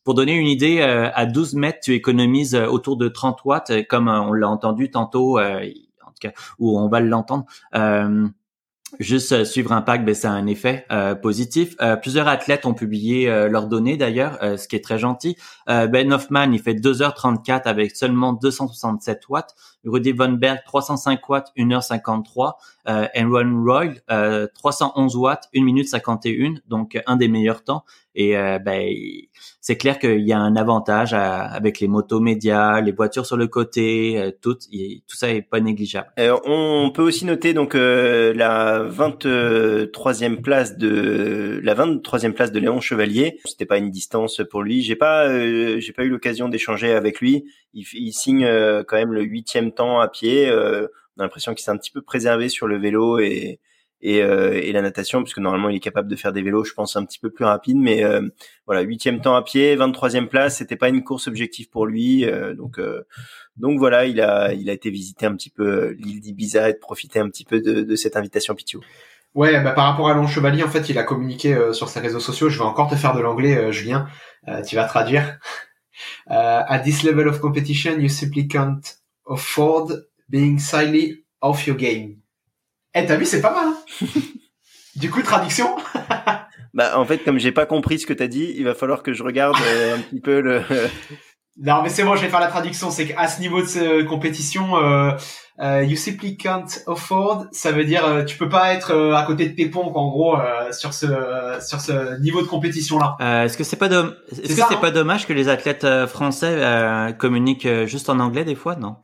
pour donner une idée, à 12 mètres, tu économises autour de 30 watts, comme on l'a entendu tantôt, en tout cas, où on va l'entendre juste euh, suivre un pack, ben, ça a un effet euh, positif. Euh, plusieurs athlètes ont publié leurs données d'ailleurs, ce qui est très gentil. ben Hoffman, il fait 2h34 avec seulement 267 watts. Rudy Von Berg, 305 watts, 1h53. Euh, Aaron Roy, 311 watts, 1 minute 51, donc un des meilleurs temps. Et ben, c'est clair qu'il y a un avantage avec les motos médias, les voitures sur le côté, euh, tout, tout ça est pas négligeable. on peut aussi noter donc euh, la 23e place de la 23e place de Léon Chevalier. C'était pas une distance pour lui. J'ai pas euh, j'ai pas eu l'occasion d'échanger avec lui. Il, il signe quand même le huitième temps à pied. on a l'impression qu'il s'est un petit peu préservé sur le vélo et et, euh, et, la natation, puisque normalement il est capable de faire des vélos, je pense un petit peu plus rapide, mais euh, voilà, huitième temps à pied, 23e place, c'était pas une course objective pour lui, euh, donc donc voilà, il a il a été visiter un petit peu l'île d'Ibiza et de profiter un petit peu de, de cette invitation Pitio. Ouais, bah, par rapport à Long Chevalier, en fait, il a communiqué sur ses réseaux sociaux. Je vais encore te faire de l'anglais, Julien. tu vas traduire. at this level of competition, you simply can't afford being slightly off your game. Eh, t'as vu, c'est pas mal. Hein. du coup, traduction. bah, en fait, comme j'ai pas compris ce que t'as dit, il va falloir que je regarde euh, un petit peu le. non, mais c'est bon, je vais faire la traduction. C'est qu'à ce niveau de cette compétition, euh, euh, you simply can't afford, ça veut dire euh, tu peux pas être euh, à côté de tes pompes en gros sur ce sur ce niveau de compétition là. est-ce que c'est pas est-ce que c'est hein pas dommage que les athlètes français communiquent juste en anglais des fois, non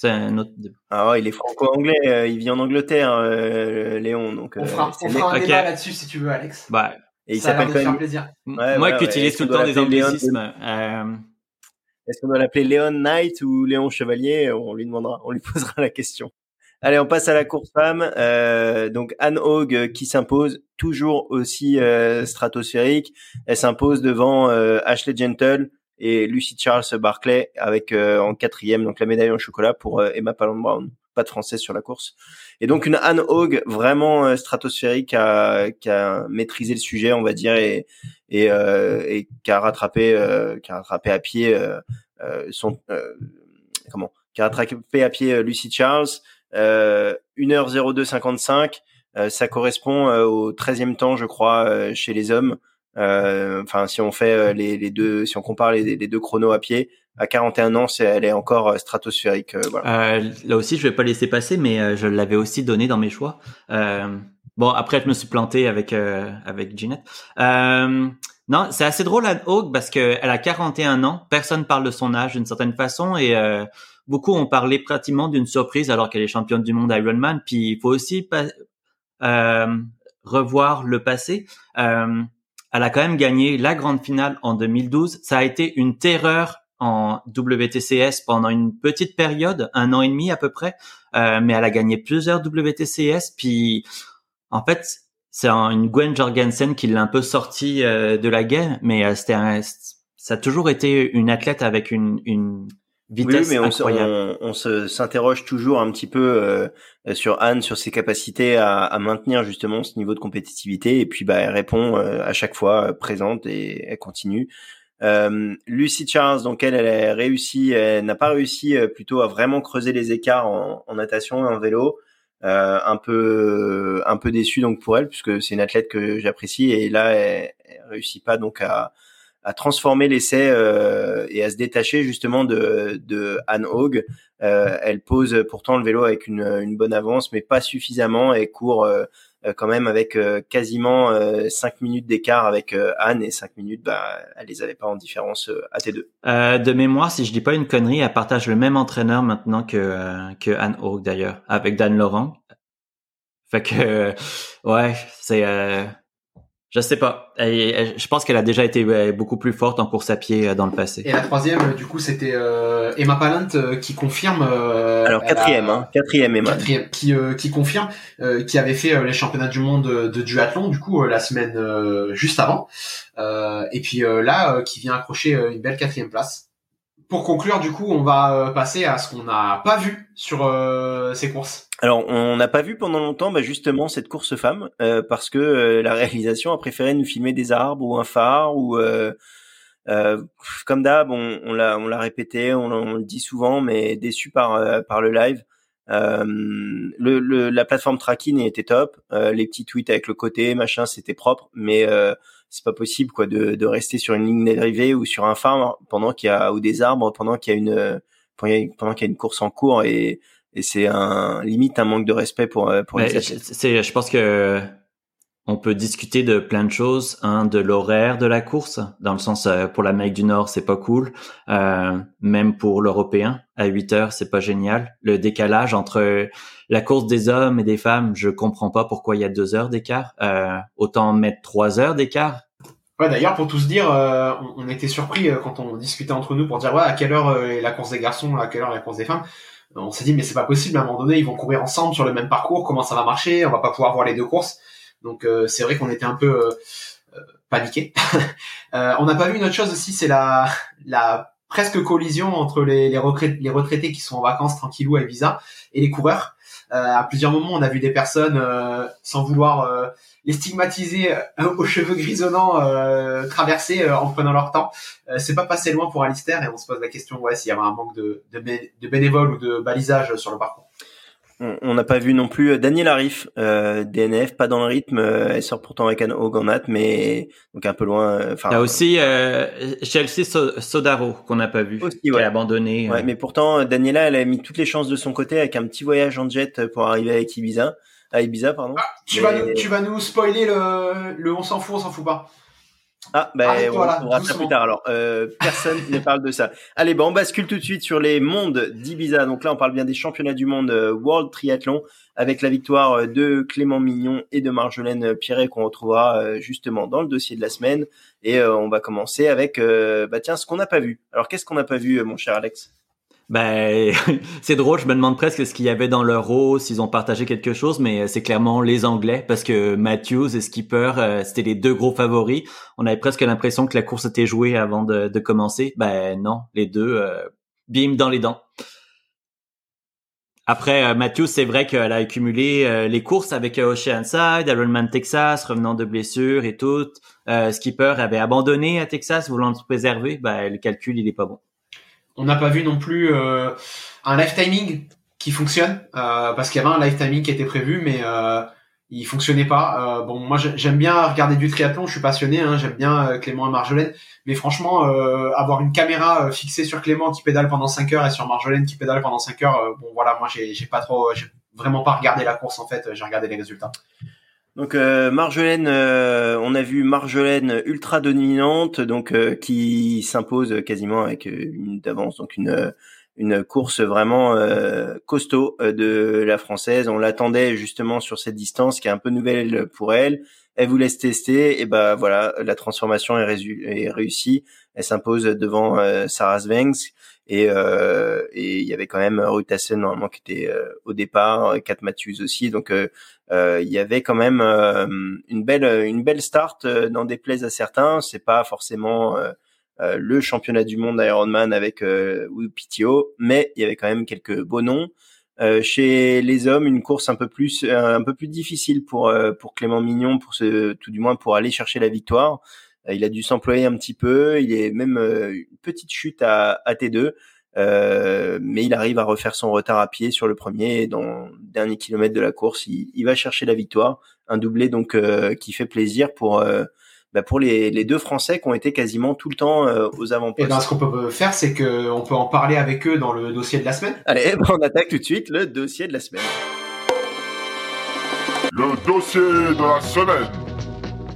c'est un autre Ah ouais, il est franco-anglais, euh, il vit en Angleterre, euh, Léon. Donc, on fera, euh, on fera un débat là-dessus si tu veux, Alex. Bah, et il s'appelle quand même. plaisir. Moi qui utilise tout le temps des anglicismes. Est-ce qu'on doit l'appeler Léon Knight ou Léon Chevalier? On lui demandera, on lui posera la question. Allez, on passe à la course femme. Euh, donc Anne Haug qui s'impose, toujours aussi stratosphérique. Elle s'impose devant Ashley Gentle, et Lucy Charles Barclay avec euh, en quatrième donc la médaille en chocolat pour euh, Emma Palland Brown pas de français sur la course. Et donc une Anne Haug vraiment euh, stratosphérique qui a, a maîtrisé le sujet on va dire et et, et qui a rattrapé qui a rattrapé à pied son comment qui a rattrapé à pied Lucy Charles. 1h0255 ça correspond au 13e temps je crois chez les hommes. euh, enfin, si on fait euh, les, les, deux, si on compare les, les, deux chronos à pied, à 41 ans, c'est, elle est encore euh, stratosphérique. Voilà. là aussi, je vais pas laisser passer, mais je l'avais aussi donné dans mes choix. bon, après, je me suis planté avec avec Ginette. non, c'est assez drôle à Hawk parce que elle a 41 ans. Personne parle de son âge d'une certaine façon et beaucoup ont parlé pratiquement d'une surprise alors qu'elle est championne du monde Ironman. Puis il faut aussi pas, revoir le passé. Elle a quand même gagné la grande finale en 2012. Ça a été une terreur en WTCS pendant une petite période, un an et demi à peu près, euh, mais elle a gagné plusieurs WTCS. Puis, en fait, c'est une Gwen Jorgensen qui l'a un peu sorti euh, de la game, mais euh, c'était ça a toujours été une athlète avec une, une vitesse oui, mais on, incroyable. on, on se s'interroge toujours un petit peu euh, sur Anne, sur ses capacités à, à, maintenir justement ce niveau de compétitivité. Et puis, bah, elle répond euh, à chaque fois euh, présente et elle continue. Euh, Lucy Charles, donc elle, elle a réussi, elle n'a pas réussi plutôt à vraiment creuser les écarts en, en natation et en vélo. Euh, un peu un peu déçu donc pour elle puisque c'est une athlète que j'apprécie et là elle, elle réussit pas donc à à transformer l'essai euh, et à se détacher justement de, de Anne Haug. Euh, elle pose pourtant le vélo avec une, une, bonne avance, mais pas suffisamment et court euh, quand même avec euh, quasiment 5 minutes d'écart avec Anne et 5 minutes, bah, elle les avait pas en différence à T2. de mémoire, si je dis pas une connerie, elle partage le même entraîneur maintenant que, que Anne Haug d'ailleurs, avec Dan Laurent. Fait que, ouais, c'est je sais pas. je pense qu'elle a déjà été beaucoup plus forte en course à pied euh, dans le passé. Et la troisième, euh, du coup, c'était euh, Emma Pallant qui confirme. Alors quatrième, hein, quatrième Emma. Quatrième, qui qui confirme, qui avait fait les championnats du monde de, duathlon, du coup, la semaine juste avant. et puis là, qui vient accrocher une belle quatrième place. Pour conclure, du coup, on va passer à ce qu'on n'a pas vu sur ces courses. Alors, on n'a pas vu pendant longtemps bah, justement cette course femme euh, parce que euh, la réalisation a préféré nous filmer des arbres ou un phare ou euh, euh comme d'hab, on, on l'a répété, on, le dit souvent, mais déçu par le live. La plateforme tracking était top, les petits tweets avec le côté machin c'était propre, mais c'est pas possible quoi de, de rester sur une ligne d'arrivée ou sur un phare pendant qu'il y a ou des arbres pendant qu'il y a une pendant qu'il y a une course en cours et et c'est un limite un manque de respect pour euh, pour les athlètes. C'est, je pense que on peut discuter de plein de choses, un de l'horaire de la course, dans le sens euh, pour l'Amérique du Nord c'est pas cool, euh, même pour l'Européen à 8 heures c'est pas génial. Le décalage entre la course des hommes et des femmes, je comprends pas pourquoi il y a deux heures d'écart. Euh, autant mettre trois heures d'écart. Ouais, d'ailleurs, pour tout se dire, euh, on, était surpris quand on discutait entre nous pour dire ouais à quelle heure est la course des garçons, à quelle heure la course des femmes on s'est dit mais c'est pas possible à un moment donné ils vont courir ensemble sur le même parcours comment ça va marcher on va pas pouvoir voir les deux courses donc euh, c'est vrai qu'on était un peu euh, euh paniqué on n'a pas vu une autre chose aussi c'est la la presque collision entre les, les, retraités, les retraités qui sont en vacances tranquillou à Ibiza et les coureurs à plusieurs moments on a vu des personnes sans vouloir les stigmatiser euh, aux cheveux grisonnants euh, traverser euh, en prenant leur temps. c'est pas passé loin pour Alistair et on se pose la question ouais s'il y avait un manque de, de, bénévoles ou de balisage sur le parcours. On n'a pas vu non plus Daniel Arif, DNF, pas dans le rythme. elle sort pourtant avec un Hoganat, mais donc un peu loin. Il y a aussi Chelsea Sodaro qu'on n'a pas vu, qui a abandonné. Ouais, mais pourtant Daniela, elle a mis toutes les chances de son côté avec un petit voyage en jet pour arriver avec Ibiza à Ibiza, pardon. Ah, tu, vas nous, tu vas nous spoiler le, le on s'en fout, on s'en fout pas. Ah, ben, on, verra ça plus tard. Alors, euh, personne ne parle de ça. Allez, bon, on bascule tout de suite sur les mondes d'Ibiza. Donc là, on parle bien des championnats du monde euh, World Triathlon avec la victoire euh, de Clément Mignon et de Marjolaine Pierret qu'on retrouvera euh, justement dans le dossier de la semaine. Et on va commencer avec, bah tiens, ce qu'on n'a pas vu. Alors, qu'est-ce qu'on n'a pas vu, mon cher Alex? Ben, c'est drôle, je me demande presque ce qu'il y avait dans leur eau, s'ils ont partagé quelque chose, mais c'est clairement les Anglais, parce que Matthews et Skipper, euh, c'était les deux gros favoris. On avait presque l'impression que la course était jouée avant de, commencer. Ben non, les deux, euh, bim dans les dents. Après, euh, Matthews, c'est vrai qu'elle a accumulé les courses avec Oceanside, Ironman Texas, revenant de blessures et tout. Skipper avait abandonné à Texas, voulant se préserver. Ben, le calcul, il est pas bon. On n'a pas vu non plus euh, un live timing qui fonctionne euh, parce qu'il y avait un live timing qui était prévu, mais euh, il fonctionnait pas. bon, moi j'aime bien regarder du triathlon, je suis passionné, hein, j'aime bien Clément et Marjolaine, mais franchement, avoir une caméra fixée sur Clément qui pédale pendant 5 heures et sur Marjolaine qui pédale pendant 5 heures, bon voilà, moi j'ai pas trop, j'ai vraiment pas regardé la course en fait, j'ai regardé les résultats. Donc euh, Marjolaine, euh, on a vu Marjolaine ultra dominante, donc euh, qui s'impose quasiment avec une d'avance, donc une une course vraiment costaud de la française. On l'attendait justement sur cette distance qui est un peu nouvelle pour elle. Elle vous laisse tester et ben voilà, la transformation est, réussie. Elle s'impose devant Sarah Svensk et euh, et il y avait quand même Rutassen normalement qui était euh, au départ, Kat Matthews aussi, donc euh, il y avait quand même une belle une belle start dans des plays à certains. C'est pas forcément le championnat du monde Ironman avec euh, PTO, mais il y avait quand même quelques beaux noms. chez les hommes, une course un peu plus un peu plus difficile pour pour Clément Mignon, pour ce tout du moins pour aller chercher la victoire. il a dû s'employer un petit peu. Il est même une petite chute à, à T2. Euh, mais il arrive à refaire son retard à pied sur le premier et dans le dernier kilomètre de la course, il, va chercher la victoire. Un doublé donc euh, qui fait plaisir pour euh, bah pour les, les, deux Français qui ont été quasiment tout le temps aux avant-postes. Et ben, ce qu'on peut faire, c'est qu'on peut en parler avec eux dans le dossier de la semaine. Allez, on attaque tout de suite le dossier de la semaine. Le dossier de la semaine.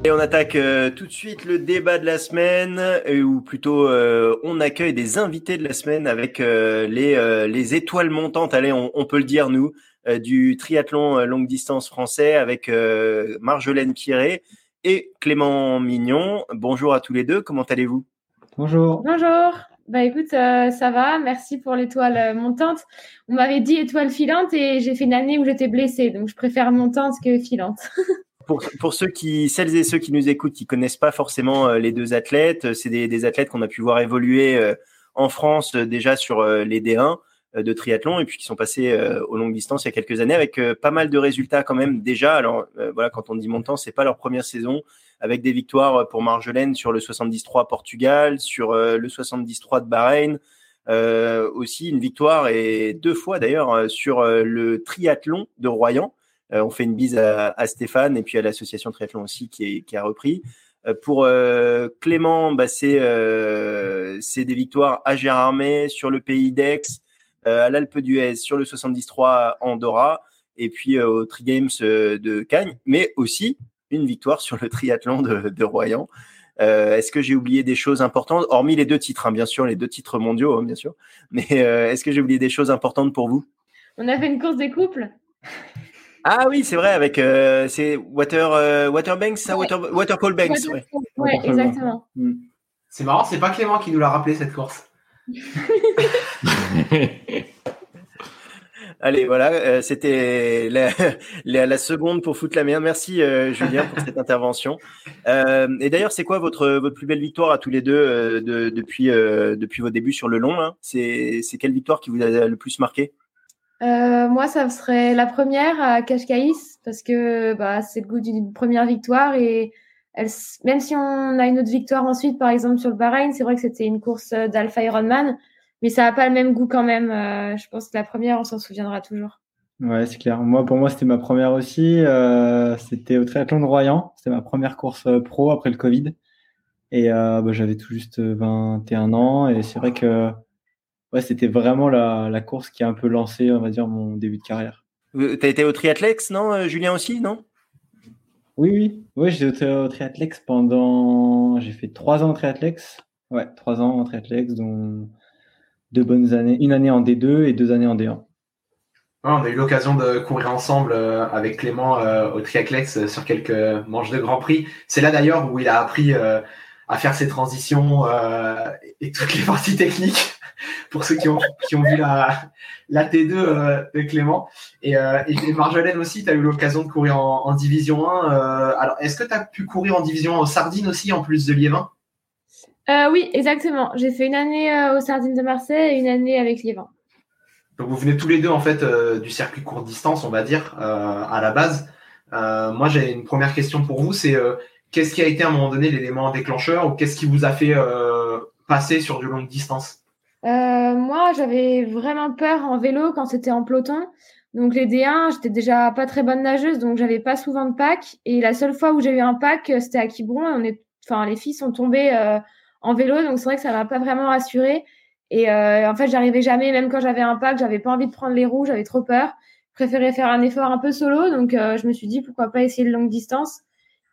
Et on attaque euh, tout de suite le débat de la semaine, euh, ou plutôt euh, on accueille des invités de la semaine avec les, les étoiles montantes, allez, on, on peut le dire nous, du triathlon longue distance français avec Marjolaine Pierret et Clément Mignon. Bonjour à tous les deux, comment allez-vous? Bonjour. Bonjour. Bah écoute, ça va, merci pour l'étoile montante. On m'avait dit étoile filante et j'ai fait une année où j'étais blessée, donc je préfère montante que filante. Pour, ceux qui, celles et ceux qui nous écoutent, qui connaissent pas forcément euh, les deux athlètes, c'est des, athlètes qu'on a pu voir évoluer euh, en France euh, déjà sur les D1 de triathlon et puis qui sont passés aux longues distances il y a quelques années avec pas mal de résultats quand même déjà. Alors voilà, quand on dit montant, c'est pas leur première saison avec des victoires pour Marjolaine sur le 73 Portugal, sur le 73 de Bahreïn, euh, aussi une victoire et deux fois d'ailleurs sur le triathlon de Royan euh, on fait une bise à, Stéphane et puis à l'association Triathlon aussi qui, a repris. Euh, pour euh, Clément, bah, c'est des victoires à Gérardmer, sur le Pays d'Aix, à l'Alpe d'Huez, sur le 73 Andorra, et puis au Tri Games de Cagnes, mais aussi une victoire sur le triathlon de, Royan. est-ce que j'ai oublié des choses importantes, hormis les deux titres, hein, bien sûr, les deux titres mondiaux, hein, bien sûr, mais est-ce que j'ai oublié des choses importantes pour vous? On a fait une course des couples. Ah oui, c'est vrai, avec euh, c'est Water euh, Waterbanks, ça, Water, Waterpole Banks. ouais. exactement. Hmm. C'est marrant, c'est pas Clément qui nous l'a rappelé cette course. Allez, voilà, euh, c'était la, la, seconde pour foutre la merde. Merci Julien pour cette intervention. et d'ailleurs, c'est quoi votre votre plus belle victoire à tous les deux de, depuis depuis vos débuts sur le long C'est c'est quelle victoire qui vous a le plus marqué? Euh, moi, ça serait la première à Cascais parce que bah, c'est le goût d'une première victoire et même si on a une autre victoire ensuite, par exemple sur le Bahreïn, c'est vrai que c'était une course euh, d'Alpha Ironman, mais ça n'a pas le même goût quand même. Euh, je pense que la première, on s'en souviendra toujours. Ouais, c'est clair. Moi, pour moi, c'était ma première aussi. C'était au triathlon de Royan. C'était ma première course pro après le Covid. Et bah, j'avais tout juste 21 ans. Et c'est vrai que ouais, c'était vraiment la, la, course qui a un peu lancé, on va dire, mon début de carrière. Tu as été au triathlex, non, euh, Julien aussi, non? Oui, oui. Oui, j'étais au, triathlex pendant. J'ai fait trois ans au triathlex. Ouais, trois ans en triathlex, dont deux bonnes années. Une année en D2 et deux années en D1. on a eu l'occasion de courir ensemble euh, avec Clément euh, au triathlex sur quelques manches de Grand Prix. C'est là d'ailleurs où il a appris à faire ses transitions et toutes les parties techniques pour ceux qui ont, qui ont vu la, la T2 euh, de Clément. Et, euh, et Marjolaine aussi, tu as eu l'occasion de courir en, en Division 1. Euh, alors, est-ce que tu as pu courir en Division 1 aux Sardines aussi, en plus de Liévin? Euh, Oui, exactement. J'ai fait une année aux Sardines de Marseille et une année avec Liévin. Donc, vous venez tous les deux, en fait, du circuit courte distance, on va dire, à la base. moi, j'ai une première question pour vous, c'est qu'est-ce qui a été à un moment donné l'élément déclencheur ou qu'est-ce qui vous a fait passer sur du longue distance euh, moi, j'avais vraiment peur en vélo quand c'était en peloton. Donc les D1, j'étais déjà pas très bonne nageuse, donc j'avais pas souvent de pack. Et la seule fois où j'ai eu un pack, euh, c'était à Quiberon. On est, enfin, les filles sont tombées euh, en vélo, donc c'est vrai que ça m'a pas vraiment rassurée. Et euh, en fait, j'arrivais jamais, même quand j'avais un pack, j'avais pas envie de prendre les roues, j'avais trop peur. Je préférais faire un effort un peu solo, donc je me suis dit pourquoi pas essayer de longue distance.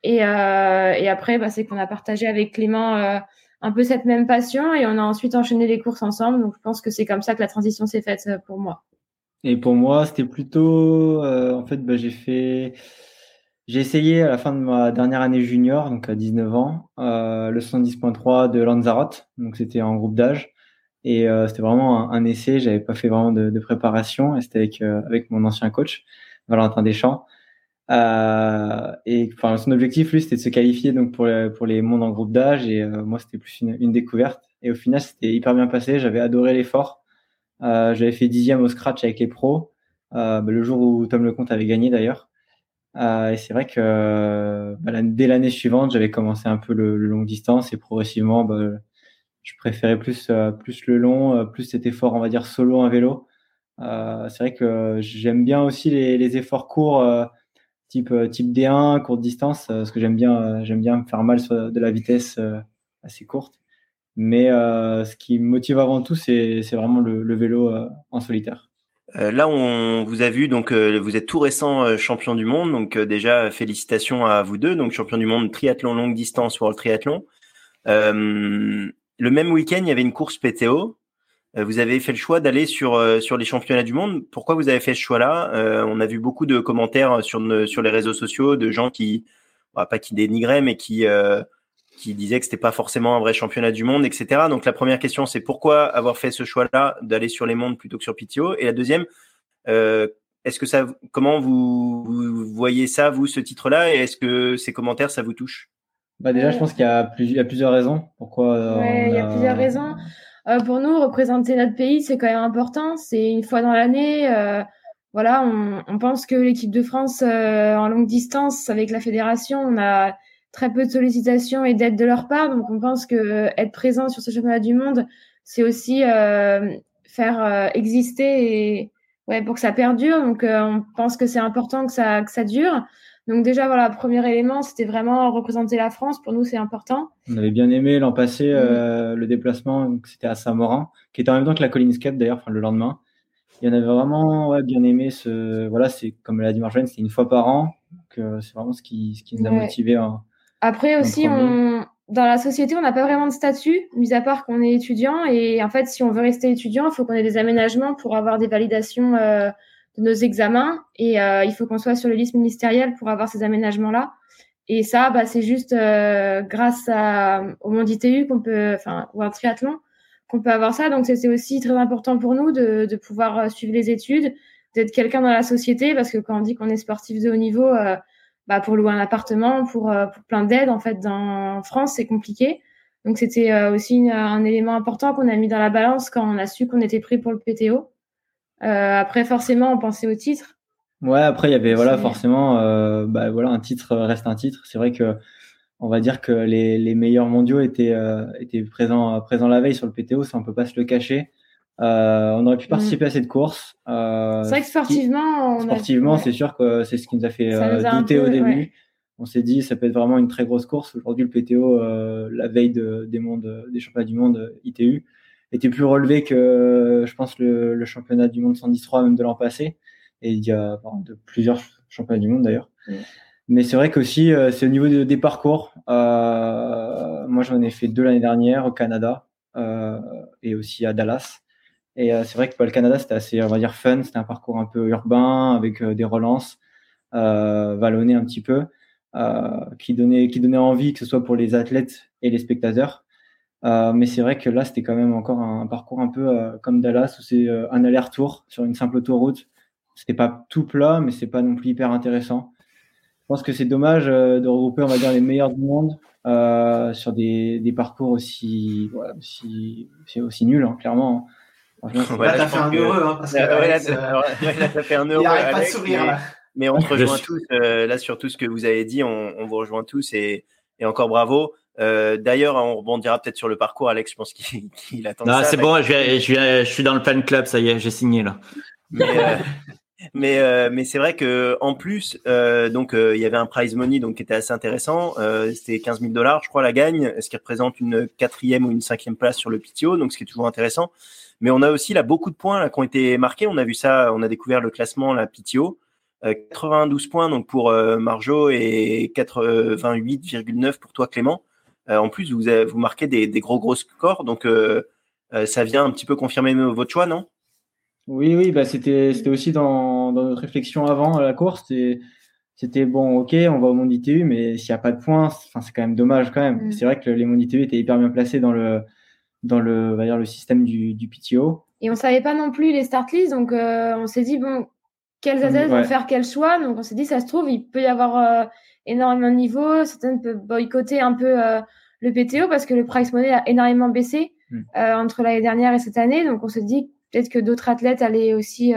Et, et après, bah, c'est qu'on a partagé avec Clément un peu cette même passion et on a ensuite enchaîné les courses ensemble. Donc je pense que c'est comme ça que la transition s'est faite euh, pour moi. Et pour moi, c'était plutôt, euh, en fait, bah, j'ai fait, j'ai essayé à la fin de ma dernière année junior, donc à 19 ans, euh, le 70.3 de Lanzarote. Donc c'était en groupe d'âge et c'était vraiment un, essai. J'avais pas fait vraiment de, de préparation et c'était avec avec mon ancien coach Valentin Deschamps. Euh, et enfin, son objectif, lui, c'était de se qualifier donc pour, les, pour les mondes en groupe d'âge. Et moi, c'était plus une, une, découverte. Et au final, c'était hyper bien passé. J'avais adoré l'effort. J'avais fait dixième au scratch avec les pros. Bah, le jour où Tom Lecomte avait gagné d'ailleurs. et c'est vrai que bah, dès l'année suivante, j'avais commencé un peu le, le long distance et progressivement, bah, je préférais plus euh, plus le long, euh, plus cet effort, on va dire solo en vélo. Euh, c'est vrai que j'aime bien aussi les, les efforts courts, type type D1, courte distance, parce que j'aime bien j'aime bien me faire mal de la vitesse assez courte. Mais ce qui me motive avant tout, c'est vraiment le, vélo en solitaire. là, on vous a vu, donc vous êtes tout récent champion du monde, donc déjà félicitations à vous deux, donc champion du monde triathlon longue distance World Triathlon. Euh, le même week-end, il y avait une course PTO. Euh, vous avez fait le choix d'aller sur euh, sur les championnats du monde. Pourquoi vous avez fait ce choix-là euh, On a vu beaucoup de commentaires sur sur les réseaux sociaux de gens qui bah, pas qui dénigraient, mais qui qui disaient que c'était pas forcément un vrai championnat du monde, etc. Donc la première question, c'est pourquoi avoir fait ce choix-là d'aller sur les mondes plutôt que sur PTO Et la deuxième, est-ce que ça, comment vous, vous voyez ça, vous, ce titre-là, et est-ce que ces commentaires, ça vous touche? Bah déjà, je pense qu'il y, a plusieurs raisons. Pourquoi euh, il y a plusieurs raisons. Euh, pour nous, représenter notre pays, c'est quand même important. C'est une fois dans l'année. Euh, voilà, on, on, pense que l'équipe de France en longue distance avec la fédération, on a très peu de sollicitations et d'aide de leur part. Donc, on pense que être présent sur ce championnat du monde, c'est aussi faire exister et ouais pour que ça perdure. Donc, on pense que c'est important que ça que ça dure. Donc déjà, voilà, premier élément, c'était vraiment représenter la France. Pour nous, c'est important. On avait bien aimé l'an passé euh, le déplacement, c'était à Saint-Morin, qui était en même temps que la colline Skate d'ailleurs, enfin le lendemain. Il y en avait vraiment ouais, bien aimé ce. Voilà, c'est comme l'a dit Marjolaine, c'est une fois par an. que c'est vraiment ce qui, ce qui nous a motivé. Après aussi, on... dans la société, on n'a pas vraiment de statut, mis à part qu'on est étudiant. Et en fait, si on veut rester étudiant, il faut qu'on ait des aménagements pour avoir des validations. Euh, nos examens et euh, il faut qu'on soit sur les listes ministérielles pour avoir ces aménagements-là. Et ça, bah, c'est juste euh, grâce à, au monde ITU qu'on peut, enfin, ou un triathlon, qu'on peut avoir ça. Donc, c'est aussi très important pour nous de, de pouvoir euh, suivre les études, d'être quelqu'un dans la société, parce que quand on dit qu'on est sportif de haut niveau, bah, pour louer un appartement, pour, pour plein d'aides, en fait, dans, en France, c'est compliqué. Donc, c'était aussi un élément important qu'on a mis dans la balance quand on a su qu'on était pris pour le PTO. Euh, après, forcément, on pensait au titre. Ouais, après, il y avait, voilà, forcément, euh, bah, voilà, un titre reste un titre. C'est vrai que, on va dire que les, les meilleurs mondiaux étaient, euh, étaient présents, présents la veille sur le PTO, ça on peut pas se le cacher. Euh, on aurait pu mm. participer à cette course. Euh, c'est vrai que sportivement, on sportivement, c'est sûr que c'est ce qui nous a fait douter au début. On s'est dit, ça peut être vraiment une très grosse course. Aujourd'hui, le PTO, la veille de, des mondes, des championnats du monde ITU, était plus relevé que, je pense, le, le championnat du monde 110-3 même de l'an passé. Et il y a de plusieurs championnats du monde d'ailleurs. Mais c'est vrai qu'aussi, euh, c'est au niveau des parcours. Euh, moi, j'en ai fait deux l'année dernière au Canada euh, et aussi à Dallas. Et euh, c'est vrai que bah, le Canada, c'était assez, on va dire, fun. C'était un parcours un peu urbain avec euh, des relances, vallonnées un petit peu, qui, donnait, qui donnait envie, que ce soit pour les athlètes et les spectateurs. Euh, mais c'est vrai que là, c'était quand même encore un, parcours un peu euh, comme Dallas où c'est euh, un aller-retour sur une simple autoroute. C'était pas tout plat, mais c'est pas non plus hyper intéressant. Je pense que c'est dommage de regrouper, on va dire, les meilleurs du monde sur des, des, parcours aussi, voilà, aussi, aussi nuls, hein, clairement. Hein. là, t'as fait un heureux, hein, parce que là, t'as fait un heureux. Il pas de sourire, là. Mais on se rejoint tous, là, sur tout ce que vous avez dit, on, on vous rejoint tous et, et encore bravo. Euh, D'ailleurs, on rebondira peut-être sur le parcours. Alex, je pense qu'il attend. Non, c'est bon. Je, vais, je, vais, je suis dans le fan club. Ça y est, j'ai signé là. Mais, euh, mais, euh, mais c'est vrai que en plus, euh, donc euh, il y avait un prize money donc qui était assez intéressant. C'était 15 000 dollars, je crois, la gagne, ce qui représente une quatrième ou une cinquième place sur le PTO, donc ce qui est toujours intéressant. Mais on a aussi là beaucoup de points là, qui ont été marqués. On a vu ça, on a découvert le classement la PTO. 92 points donc pour Marjo et 88,9 pour toi Clément. Euh, en plus, vous, vous marquez des, gros gros scores, donc euh, euh, ça vient un petit peu confirmer votre choix, non? Oui, oui, bah c'était c'était aussi dans, notre réflexion avant la course. C'était bon, ok, on va au monde ITU, mais s'il n'y a pas de points, c'est quand même dommage quand même. Mm. C'est vrai que les mondes ITU étaient hyper bien placés dans le dans le, dire, le système du, du, PTO. Et on savait pas non plus les start lists, donc on s'est dit bon, quels athlètes vont faire quel choix Donc on s'est dit ça se trouve il peut y avoir énormément de niveau. Certaines peuvent boycotter un peu le PTO parce que le price money a énormément baissé Mm. entre l'année dernière et cette année. Donc, on se dit peut-être que d'autres athlètes allaient aussi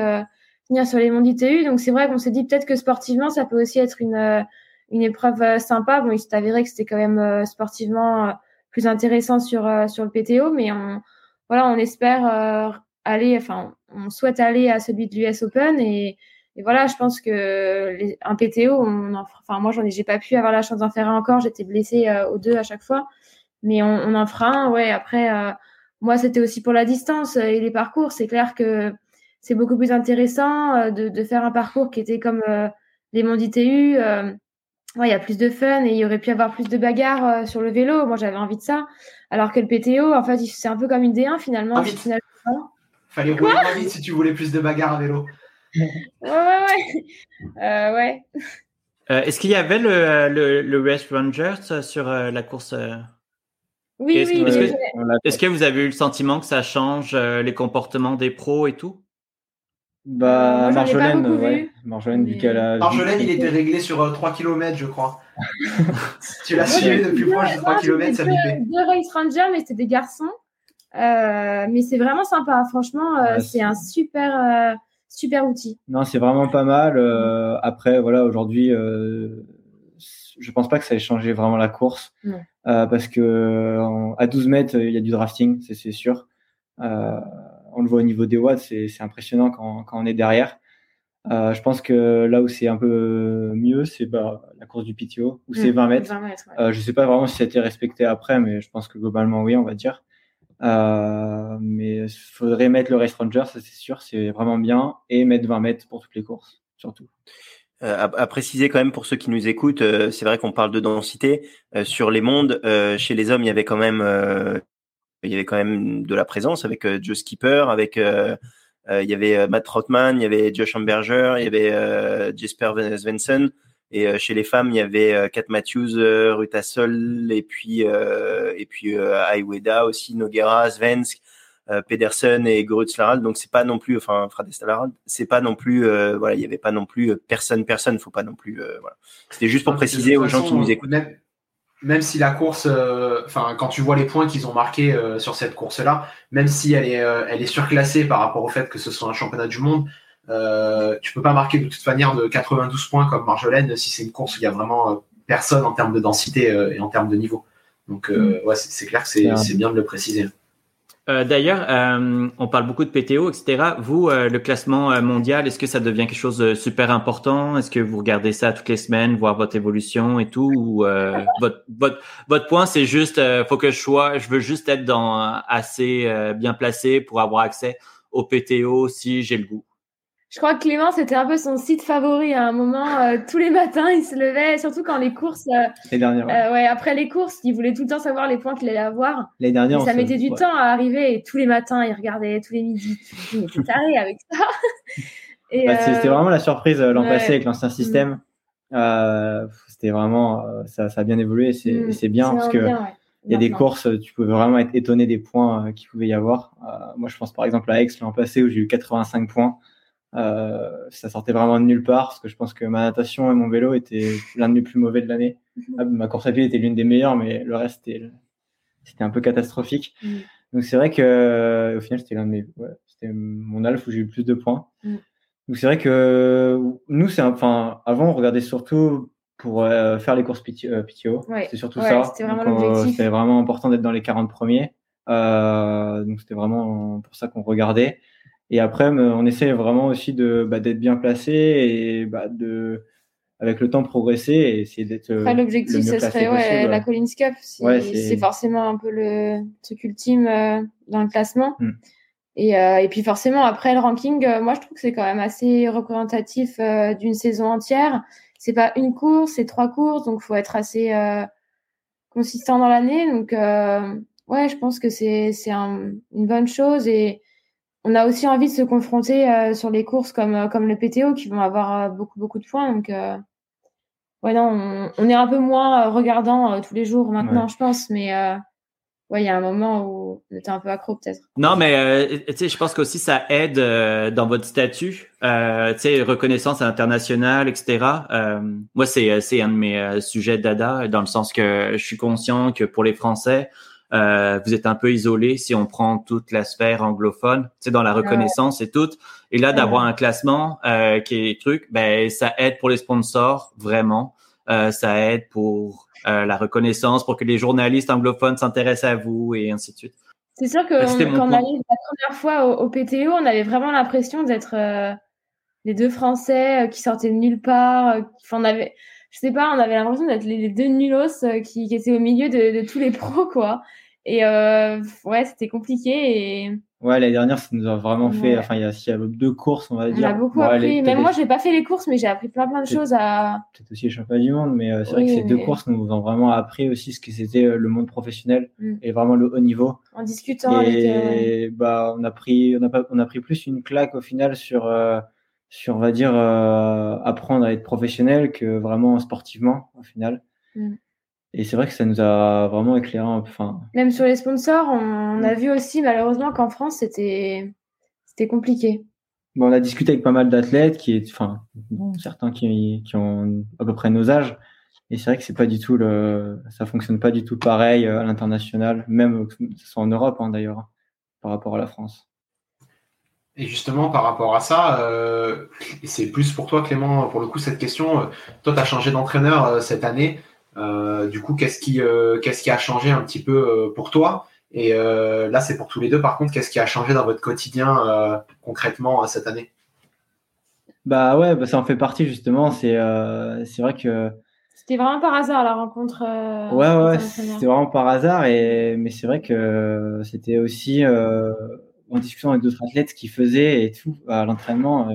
venir sur les mondes ITU. Donc, c'est vrai qu'on s'est dit peut-être que sportivement, ça peut aussi être une, une épreuve sympa. Bon, il s'est avéré que c'était quand même sportivement plus intéressant sur, sur le PTO, mais on, voilà, on espère aller, enfin, on souhaite aller à celui de l'US Open et, et, voilà, je pense que les, un PTO, on en, enfin, moi, j'en ai, j'ai pas pu avoir la chance d'en faire un encore, j'étais blessée euh, aux deux à chaque fois, mais on, on en fera un, ouais. Après, euh, moi, c'était aussi pour la distance et les parcours. C'est clair que c'est beaucoup plus intéressant euh, de, de, faire un parcours qui était comme les mondes ITU. Ouais, il y a plus de fun et il y aurait pu avoir plus de bagarres sur le vélo. Moi, j'avais envie de ça. Alors que le PTO, en fait, c'est un peu comme une D1 finalement. Ah, vite. finalement. Fallait rouler moins vite si tu voulais plus de bagarres à vélo. Ouais, ouais, ouais. Euh, ouais. Euh, Est-ce qu'il y avait le, le, le Race Rangers sur euh, la course Oui, Est-ce oui. que- est-ce oui, que- oui. Est-ce que vous avez eu le sentiment que ça change euh, les comportements des pros et tout? Bah, Moi, Marjolaine, ouais. Marjolaine, vu Mais- qu'elle a. Marjolaine, il était réglé sur euh, 3 km, je crois. tu l'as suivi depuis proche de deux- 3 non, j'ai km, ça bipait. Deux race rangers, mais c'était des garçons. Euh, mais c'est vraiment sympa. Franchement, euh, Ouais, c'est c'est- un super, euh, super outil. Non, c'est vraiment pas mal. Euh, après, voilà, aujourd'hui, euh, je pense pas que ça ait changé vraiment la course. Euh, parce que en- à 12 mètres, il y a du drafting, c'est sûr. On le voit au niveau des watts, c'est impressionnant quand, quand on est derrière. Je pense que là où c'est un peu mieux, c'est bah, la course du PTO, où c'est Mm, 20 mètres. 20 mètres, ouais. Je sais pas vraiment si ça a été respecté après, mais je pense que globalement oui, on va dire. Euh, mais il faudrait mettre le Race Ranger, ça c'est sûr, c'est vraiment bien, et mettre 20 mètres pour toutes les courses, surtout. Euh, à, préciser quand même pour ceux qui nous écoutent, euh, c'est vrai qu'on parle de densité Euh, sur les mondes. chez les hommes, il y avait quand même, il y avait quand même de la présence avec Joe Skipper, avec il y avait Matt Trotman, il y avait Josh Amberger, il y avait Jesper Svensson. Et euh, chez les femmes, il y avait euh, Kat Matthews, euh, Ruta Sol, et puis et puis Ayueda aussi, Noguera, Svensk, Pedersen et Grutzlarald. Donc c'est pas non plus, enfin Fradestalarald, c'est pas non plus, euh, voilà, il y avait pas non plus personne, personne. Faut pas non plus, euh, voilà. C'était juste pour préciser aux gens qui nous écoutent. Même, même si la course, euh, enfin, quand tu vois les points qu'ils ont marqués sur cette course-là, même si elle est, elle est surclassée par rapport au fait que ce soit un championnat du monde, euh, tu peux pas marquer de toute manière de 92 points comme Marjolaine si c'est une course où il y a vraiment euh, personne en termes de densité euh, et en termes de niveau. Donc, euh, ouais, c'est clair que c'est bien de le préciser. Euh, D'ailleurs, euh, on parle beaucoup de PTO, etc. Vous, euh, le classement mondial, est-ce que ça devient quelque chose de super important? Est-ce que vous regardez ça toutes les semaines, voir votre évolution et tout Ou euh, votre, votre, votre point, c'est juste, euh, faut que je sois, je veux juste être dans assez euh, bien placé pour avoir accès au PTO si j'ai le goût? Je crois que Clément, c'était un peu son site favori à un moment. euh, tous les matins, il se levait, surtout quand les courses, euh, Les dernières, ouais. euh, ouais, après les courses, il voulait tout le temps savoir les points qu'il allait avoir. les dernières, ça mettait du ouais. temps à arriver et tous les matins, il regardait tous les midis. Taré avec ça. Bah, C'était vraiment la surprise l'an ouais. passé avec l'ancien système. Euh, C'était vraiment, ça, ça a bien évolué et c'est mm, bien parce que bien, il y a des courses, tu pouvais vraiment être étonné des points qu'il pouvait y avoir. Moi, je pense par exemple à Aix l'an passé où j'ai eu 85 points. Euh, ça sortait vraiment de nulle part parce que je pense que ma natation et mon vélo étaient l'un des plus mauvais de l'année. Mhm. Ah, ma course à pied était l'une des meilleures, mais le reste c'était c'était un peu catastrophique. Mm. Donc c'est vrai que au final c'était l'un de mes, ouais, c'était mon alpha où j'ai eu le plus de points. Mm. Donc c'est vrai que nous c'est enfin avant on regardait surtout pour euh, faire les courses PT, euh, PTO. Ouais. C'est surtout Ouais, ça. c'était vraiment. C'était vraiment important d'être dans les 40 premiers. Euh, donc c'était vraiment pour ça qu'on regardait. Et après, on essaie vraiment aussi de bah, d'être bien placé et bah, de avec le temps progresser et essayer d'être. euh, Après, le l'objectif, ce serait ouais, la. Collins Cup. C'est Ouais, c'est- c'est forcément un peu le truc ultime euh, dans le classement. Mm. Et, euh, et puis forcément, après le ranking, euh, moi je trouve que c'est quand même assez représentatif euh, d'une saison entière. C'est pas une course, c'est trois courses, donc faut être assez euh, consistant dans l'année. Donc euh, ouais, je pense que c'est c'est un- une bonne chose et on a aussi envie de se confronter euh, sur les courses comme euh, comme le PTO qui vont avoir euh, beaucoup beaucoup de points. Donc euh, ouais non, on, on est un peu moins euh, regardant euh, tous les jours maintenant, Ouais. je pense, mais euh, ouais, il y a un moment où on était un peu accro peut-être. Non, mais euh, tu sais, je pense qu'aussi ça aide euh, dans votre statut, euh, tu sais, reconnaissance internationale, etc. Euh, moi, c'est c'est un de mes euh, sujets dada dans le sens que je suis conscient que pour les Français, euh, vous êtes un peu isolés si on prend toute la sphère anglophone, tu sais, dans la reconnaissance et tout. Et là, d'avoir un classement euh, qui est truc, ben ça aide pour les sponsors vraiment. Euh, ça aide pour la reconnaissance, pour que les journalistes anglophones s'intéressent à vous et ainsi de suite. C'est sûr que on- quand on allait la première fois au, au PTO, on avait vraiment l'impression d'être les deux Français qui sortaient de nulle part. Enfin, on avait, je sais pas, on avait l'impression d'être les, deux nulos qui, qui étaient au milieu de, de tous les pros, quoi. Et euh, ouais, c'était compliqué et Ouais, l'année dernière, ça nous a vraiment fait. Enfin, il y a, il y a deux courses, on va on dire. a beaucoup Bon, appris. les- Même moi, j'ai pas fait les courses, mais j'ai appris plein plein de choses à. peut-être aussi les championnats du monde, mais euh, c'est vrai que ces deux courses nous ont vraiment appris aussi ce que c'était euh, le monde professionnel Mm. et vraiment le haut niveau. En discutant avec. euh, Et bah, on a pris, on a pas, on a pris plus une claque au final sur, euh, sur, on va dire, apprendre à être professionnel que vraiment sportivement au final. Mm. Et c'est vrai que ça nous a vraiment éclairé. un peu- Enfin, Même sur les sponsors, on, on a vu aussi malheureusement qu'en France, c'était c'était compliqué. bon, on a discuté avec pas mal d'athlètes qui, est- enfin, certains qui, qui ont à peu près nos âges. Et c'est vrai que c'est pas du tout le, ça fonctionne pas du tout pareil euh, à l'international, même que ce soit en Europe hein, d'ailleurs, hein, par rapport à la France. Et justement, par rapport à ça, euh, c'est plus pour toi, Clément, pour le coup, cette question. euh, Toi, tu as changé d'entraîneur euh, cette année. Euh, du coup, qu'est-ce qui, euh, qu'est-ce qui a changé un petit peu euh, pour toi? Et euh, là, c'est pour tous les deux. Par contre, qu'est-ce qui a changé dans votre quotidien euh, concrètement euh, cette année? Bah ouais, bah ça en fait partie justement. C'est euh, c'est vrai que C'était vraiment par hasard la rencontre. euh, ouais ouais, c'était vraiment par hasard et mais c'est vrai que c'était aussi euh, en discussion avec d'autres athlètes ce qu'ils faisaient et tout à l'entraînement. euh,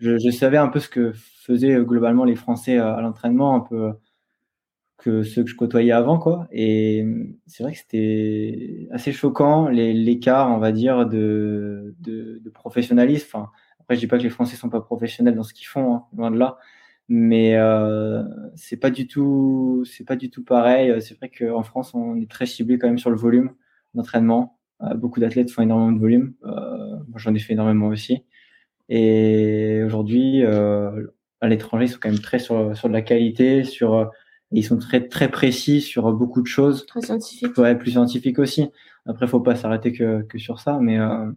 je, je savais un peu ce que faisaient globalement les Français euh, à l'entraînement, un peu que ceux que je côtoyais avant quoi. Et c'est vrai que c'était assez choquant l'écart on va dire de de, professionnalisme. Après je dis pas que les Français sont pas professionnels dans ce qu'ils font, hein, loin de là. Mais euh, c'est pas du tout c'est pas du tout pareil. C'est vrai qu'en France on est très ciblé quand même sur le volume d'entraînement. Euh, beaucoup d'athlètes font énormément de volume. Euh, moi j'en ai fait énormément aussi. Et aujourd'hui euh, à l'étranger ils sont quand même très sur sur de la qualité sur ils sont très très précis sur beaucoup de choses Très scientifique. ouais, plus scientifique aussi après faut pas s'arrêter que, que sur ça mais euh,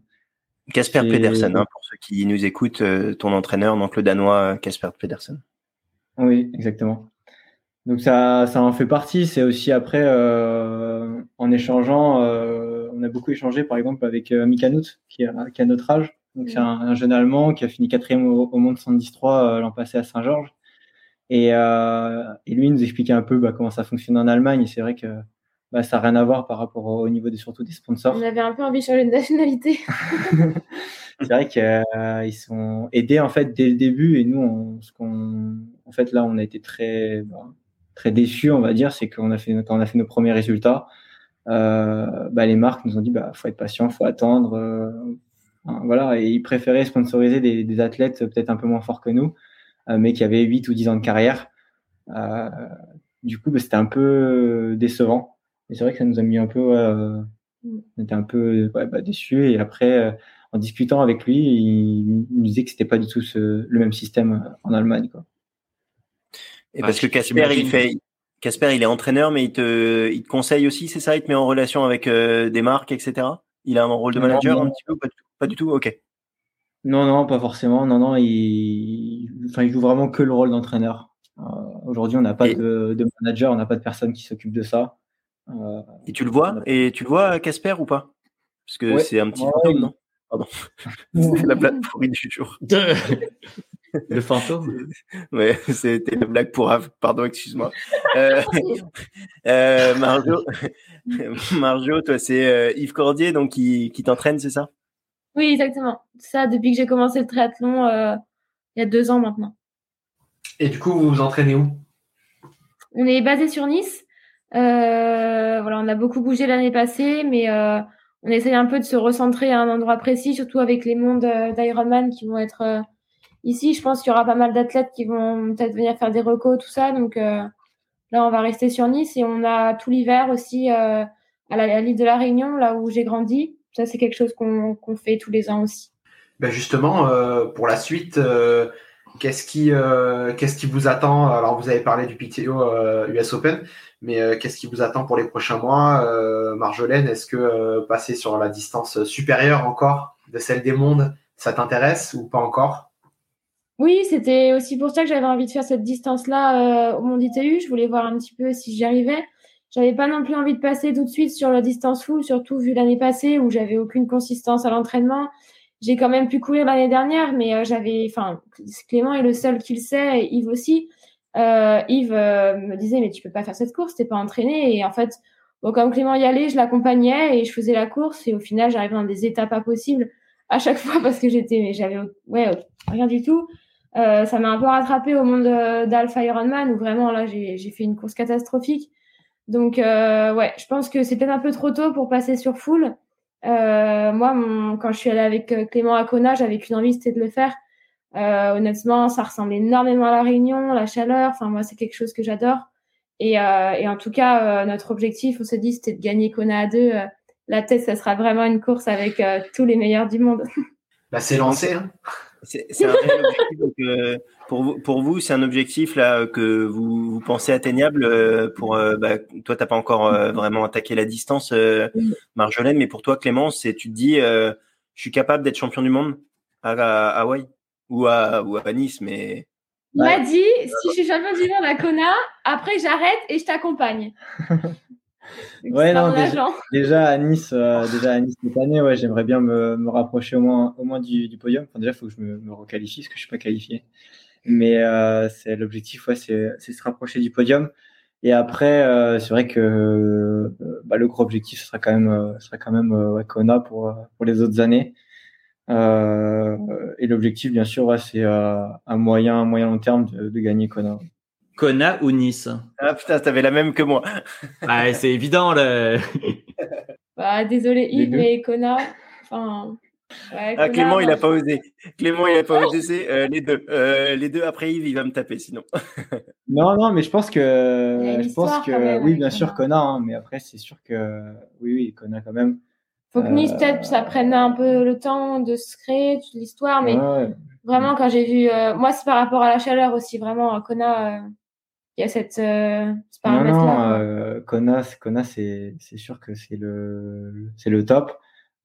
Casper Pedersen, hein, pour ceux qui nous écoutent, euh, ton entraîneur, donc le danois euh, Casper Pedersen. Oui, exactement. Donc ça, ça en fait partie. C'est aussi après, euh, en échangeant, euh, on a beaucoup échangé, par exemple, avec euh, Mika qui a, qui a notre âge. Donc c'est un, un jeune Allemand qui a fini quatrième au, au monde 110-3 euh, l'an passé à Saint-Georges. Et, euh, et lui il nous expliquait un peu bah, comment ça fonctionne en Allemagne. Et c'est vrai que bah, ça n'a rien à voir par rapport au niveau des, surtout des sponsors. On avait un peu envie de changer de nationalité. c'est vrai qu'ils sont aidés en fait dès le début et nous on, ce qu'on en fait là on a été très bah, très déçus on va dire c'est qu'on a fait quand on a fait nos premiers résultats euh, bah, les marques nous ont dit bah faut être patient faut attendre euh, voilà et ils préféraient sponsoriser des, des athlètes peut-être un peu moins forts que nous euh, mais qui avaient 8 ou 10 ans de carrière euh, du coup bah, c'était un peu décevant et c'est vrai que ça nous a mis un peu euh, on était un peu ouais, bah, déçus et après euh, en discutant avec lui, il, il nous disait que c'était pas du tout ce, le même système en Allemagne. Quoi. Et Ouais, parce que Casper, il fait, Casper, il est entraîneur, mais il te, il te conseille aussi, c'est ça? Il te met en relation avec euh, des marques, etc. Il a un rôle de manager non. un petit peu, pas du tout, pas du tout? Ok. Non, non, pas forcément. Non, non, il, enfin, il joue vraiment que le rôle d'entraîneur. Euh, Aujourd'hui, on n'a pas Et- de, de manager, on n'a pas de personne qui s'occupe de ça. Euh, Et tu le vois Et tu le vois, Casper, ou pas? Parce que Ouais. c'est un petit Ouais, fantôme, il- non? Pardon. c'est la blague pourrie du jour. le fantôme. Ouais, c'était la blague pour Ave. Pardon, excuse-moi. Euh, euh, Marjo, Marjo, toi, c'est euh, Yves Cordier, donc qui, qui t'entraîne, c'est ça? Oui, exactement. Ça, depuis que j'ai commencé le triathlon, euh, il y a deux ans maintenant. Et du coup, vous vous entraînez où? On est basé sur Nice. Euh, voilà, on a beaucoup bougé l'année passée, mais euh, on essaye un peu de se recentrer à un endroit précis, surtout avec les mondes d'Ironman qui vont être ici. Je pense qu'il y aura pas mal d'athlètes qui vont peut-être venir faire des recos, tout ça. Donc là, on va rester sur Nice et on a tout l'hiver aussi à la, à l'île de la Réunion, là où j'ai grandi. Ça, c'est quelque chose qu'on fait tous les ans aussi. Ben justement, euh, pour la suite, euh, qu'est-ce qui, euh, qu'est-ce qui vous attend? Alors, vous avez parlé du PTO euh, US Open, mais euh, qu'est-ce qui vous attend pour les prochains mois? Euh, Marjolaine, est-ce que euh, passer sur la distance supérieure encore de celle des mondes, ça t'intéresse ou pas encore? Oui, c'était aussi pour ça que j'avais envie de faire cette distance-là euh, au Monde ITU. Je voulais voir un petit peu si j'y arrivais. J'avais pas non plus envie de passer tout de suite sur la distance full, surtout vu l'année passée où j'avais aucune consistance à l'entraînement. J'ai quand même pu courir l'année dernière, mais euh, j'avais, enfin, Clément est le seul qui le sait, et Yves aussi. Euh, Yves euh, me disait, mais tu peux pas faire cette course, t'es pas entraîné. Et en fait, bon, comme Clément y allait, je l'accompagnais et je faisais la course. Et au final, j'arrivais dans des étapes pas possibles à chaque fois parce que j'étais, mais j'avais, ouais, rien du tout. Euh, ça m'a un peu rattrapé au monde d'Alpha Ironman où vraiment là, j'ai fait une course catastrophique. Donc, euh, ouais, je pense que c'est peut-être un peu trop tôt pour passer sur full. Euh, moi, quand je suis allée avec euh, Clément à Kona, j'avais qu'une envie, c'était de le faire. Honnêtement, ça ressemble énormément à la Réunion, la chaleur. Enfin, moi, c'est quelque chose que j'adore. Et, en tout cas, notre objectif, on s'est dit, c'était de gagner Kona à deux. La tête, ça sera vraiment une course avec tous les meilleurs du monde. Bah, c'est lancé. Hein. C'est un réel objectif. donc, euh, pour vous, pour vous, c'est un objectif là que vous, vous pensez atteignable. euh, pour euh, bah, toi, t'as pas encore euh, vraiment attaqué la distance, euh. Marjolaine, mais pour toi, Clément, c'est tu te dis, euh, je suis capable d'être champion du monde à, à Hawaï ou à ou à Nice, mais Il Ouais. m'a dit, si je suis champion du monde à Kona, après j'arrête et je t'accompagne. Ouais, non, déjà-. Déjà à Nice, euh, déjà à Nice cette année, ouais, j'aimerais bien me, me rapprocher au moins, au moins du, du podium. Enfin, déjà, il faut que je me, me requalifie parce que je suis pas qualifié. Mais euh, c'est l'objectif, ouais, c'est c'est se rapprocher du podium. Et après, euh, c'est vrai que euh, bah, le gros objectif, ce sera quand même, euh, ce sera quand même ouais, Kona pour pour les autres années. Euh, et l'objectif, bien sûr, ouais, c'est euh, un moyen, moyen long terme de, de gagner Kona. Kona ou Nice? Ah putain, t'avais la même que moi. Ah, C'est évident. Le... Bah, désolé Yves, mais Kona, enfin. ouais, Ah Kona, Clément, il moi, a pas osé. Clément, il a pas osé. c'est, euh, les deux, Euh, les deux après Yves, il va me taper sinon. Non, non, mais je pense que, je pense que, même oui, bien sûr, Kona. Hein, mais après, c'est sûr que, oui, oui, Kona quand même. Faut que Nice, Euh, peut-être, ça prenne un peu le temps de se créer toute l'histoire, mais Ouais, ouais. vraiment, quand j'ai vu. euh, moi, c'est par rapport à la chaleur aussi, vraiment, à Kona, euh, il y a cette, euh, ce Non, non, paramètre-là? euh, Kona, c'est- Kona, sûr que c'est le, le top.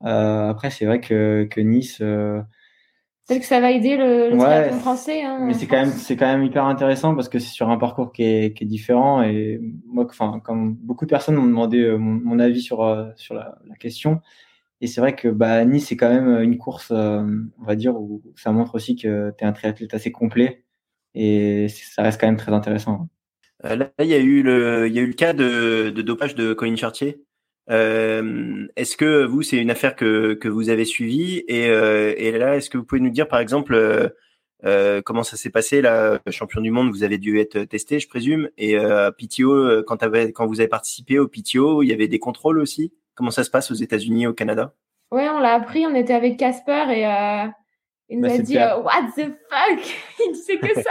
Euh, après, c'est vrai que, que Nice, euh, Peut-être que ça va aider le, le Ouais, français. Hein, mais c'est quand même, quand même hyper intéressant parce que c'est sur un parcours qui est, qui est différent et moi, enfin, comme beaucoup de personnes m'ont demandé mon, mon avis sur, sur la, la question. Et c'est vrai que bah, Nice, c'est quand même une course, euh, on va dire, où ça montre aussi que tu es un triathlète assez complet et ça reste quand même très intéressant. Euh, là, il y a eu le, il y a eu le cas de, de dopage de Colin Chartier. Euh, est-ce que vous, c'est une affaire que, que vous avez suivie et, euh, et là, est-ce que vous pouvez nous dire, par exemple, euh, euh, comment ça s'est passé là, champion du monde, vous avez dû être testé, je présume, et euh, PTO, euh, quand, vous avez participé au PTO, il y avait des contrôles aussi? Comment ça se passe aux États-Unis, au Canada? Ouais, on l'a appris, on était avec Casper et euh, il nous Bah, a c'est dit euh, What the fuck? Il disait que ça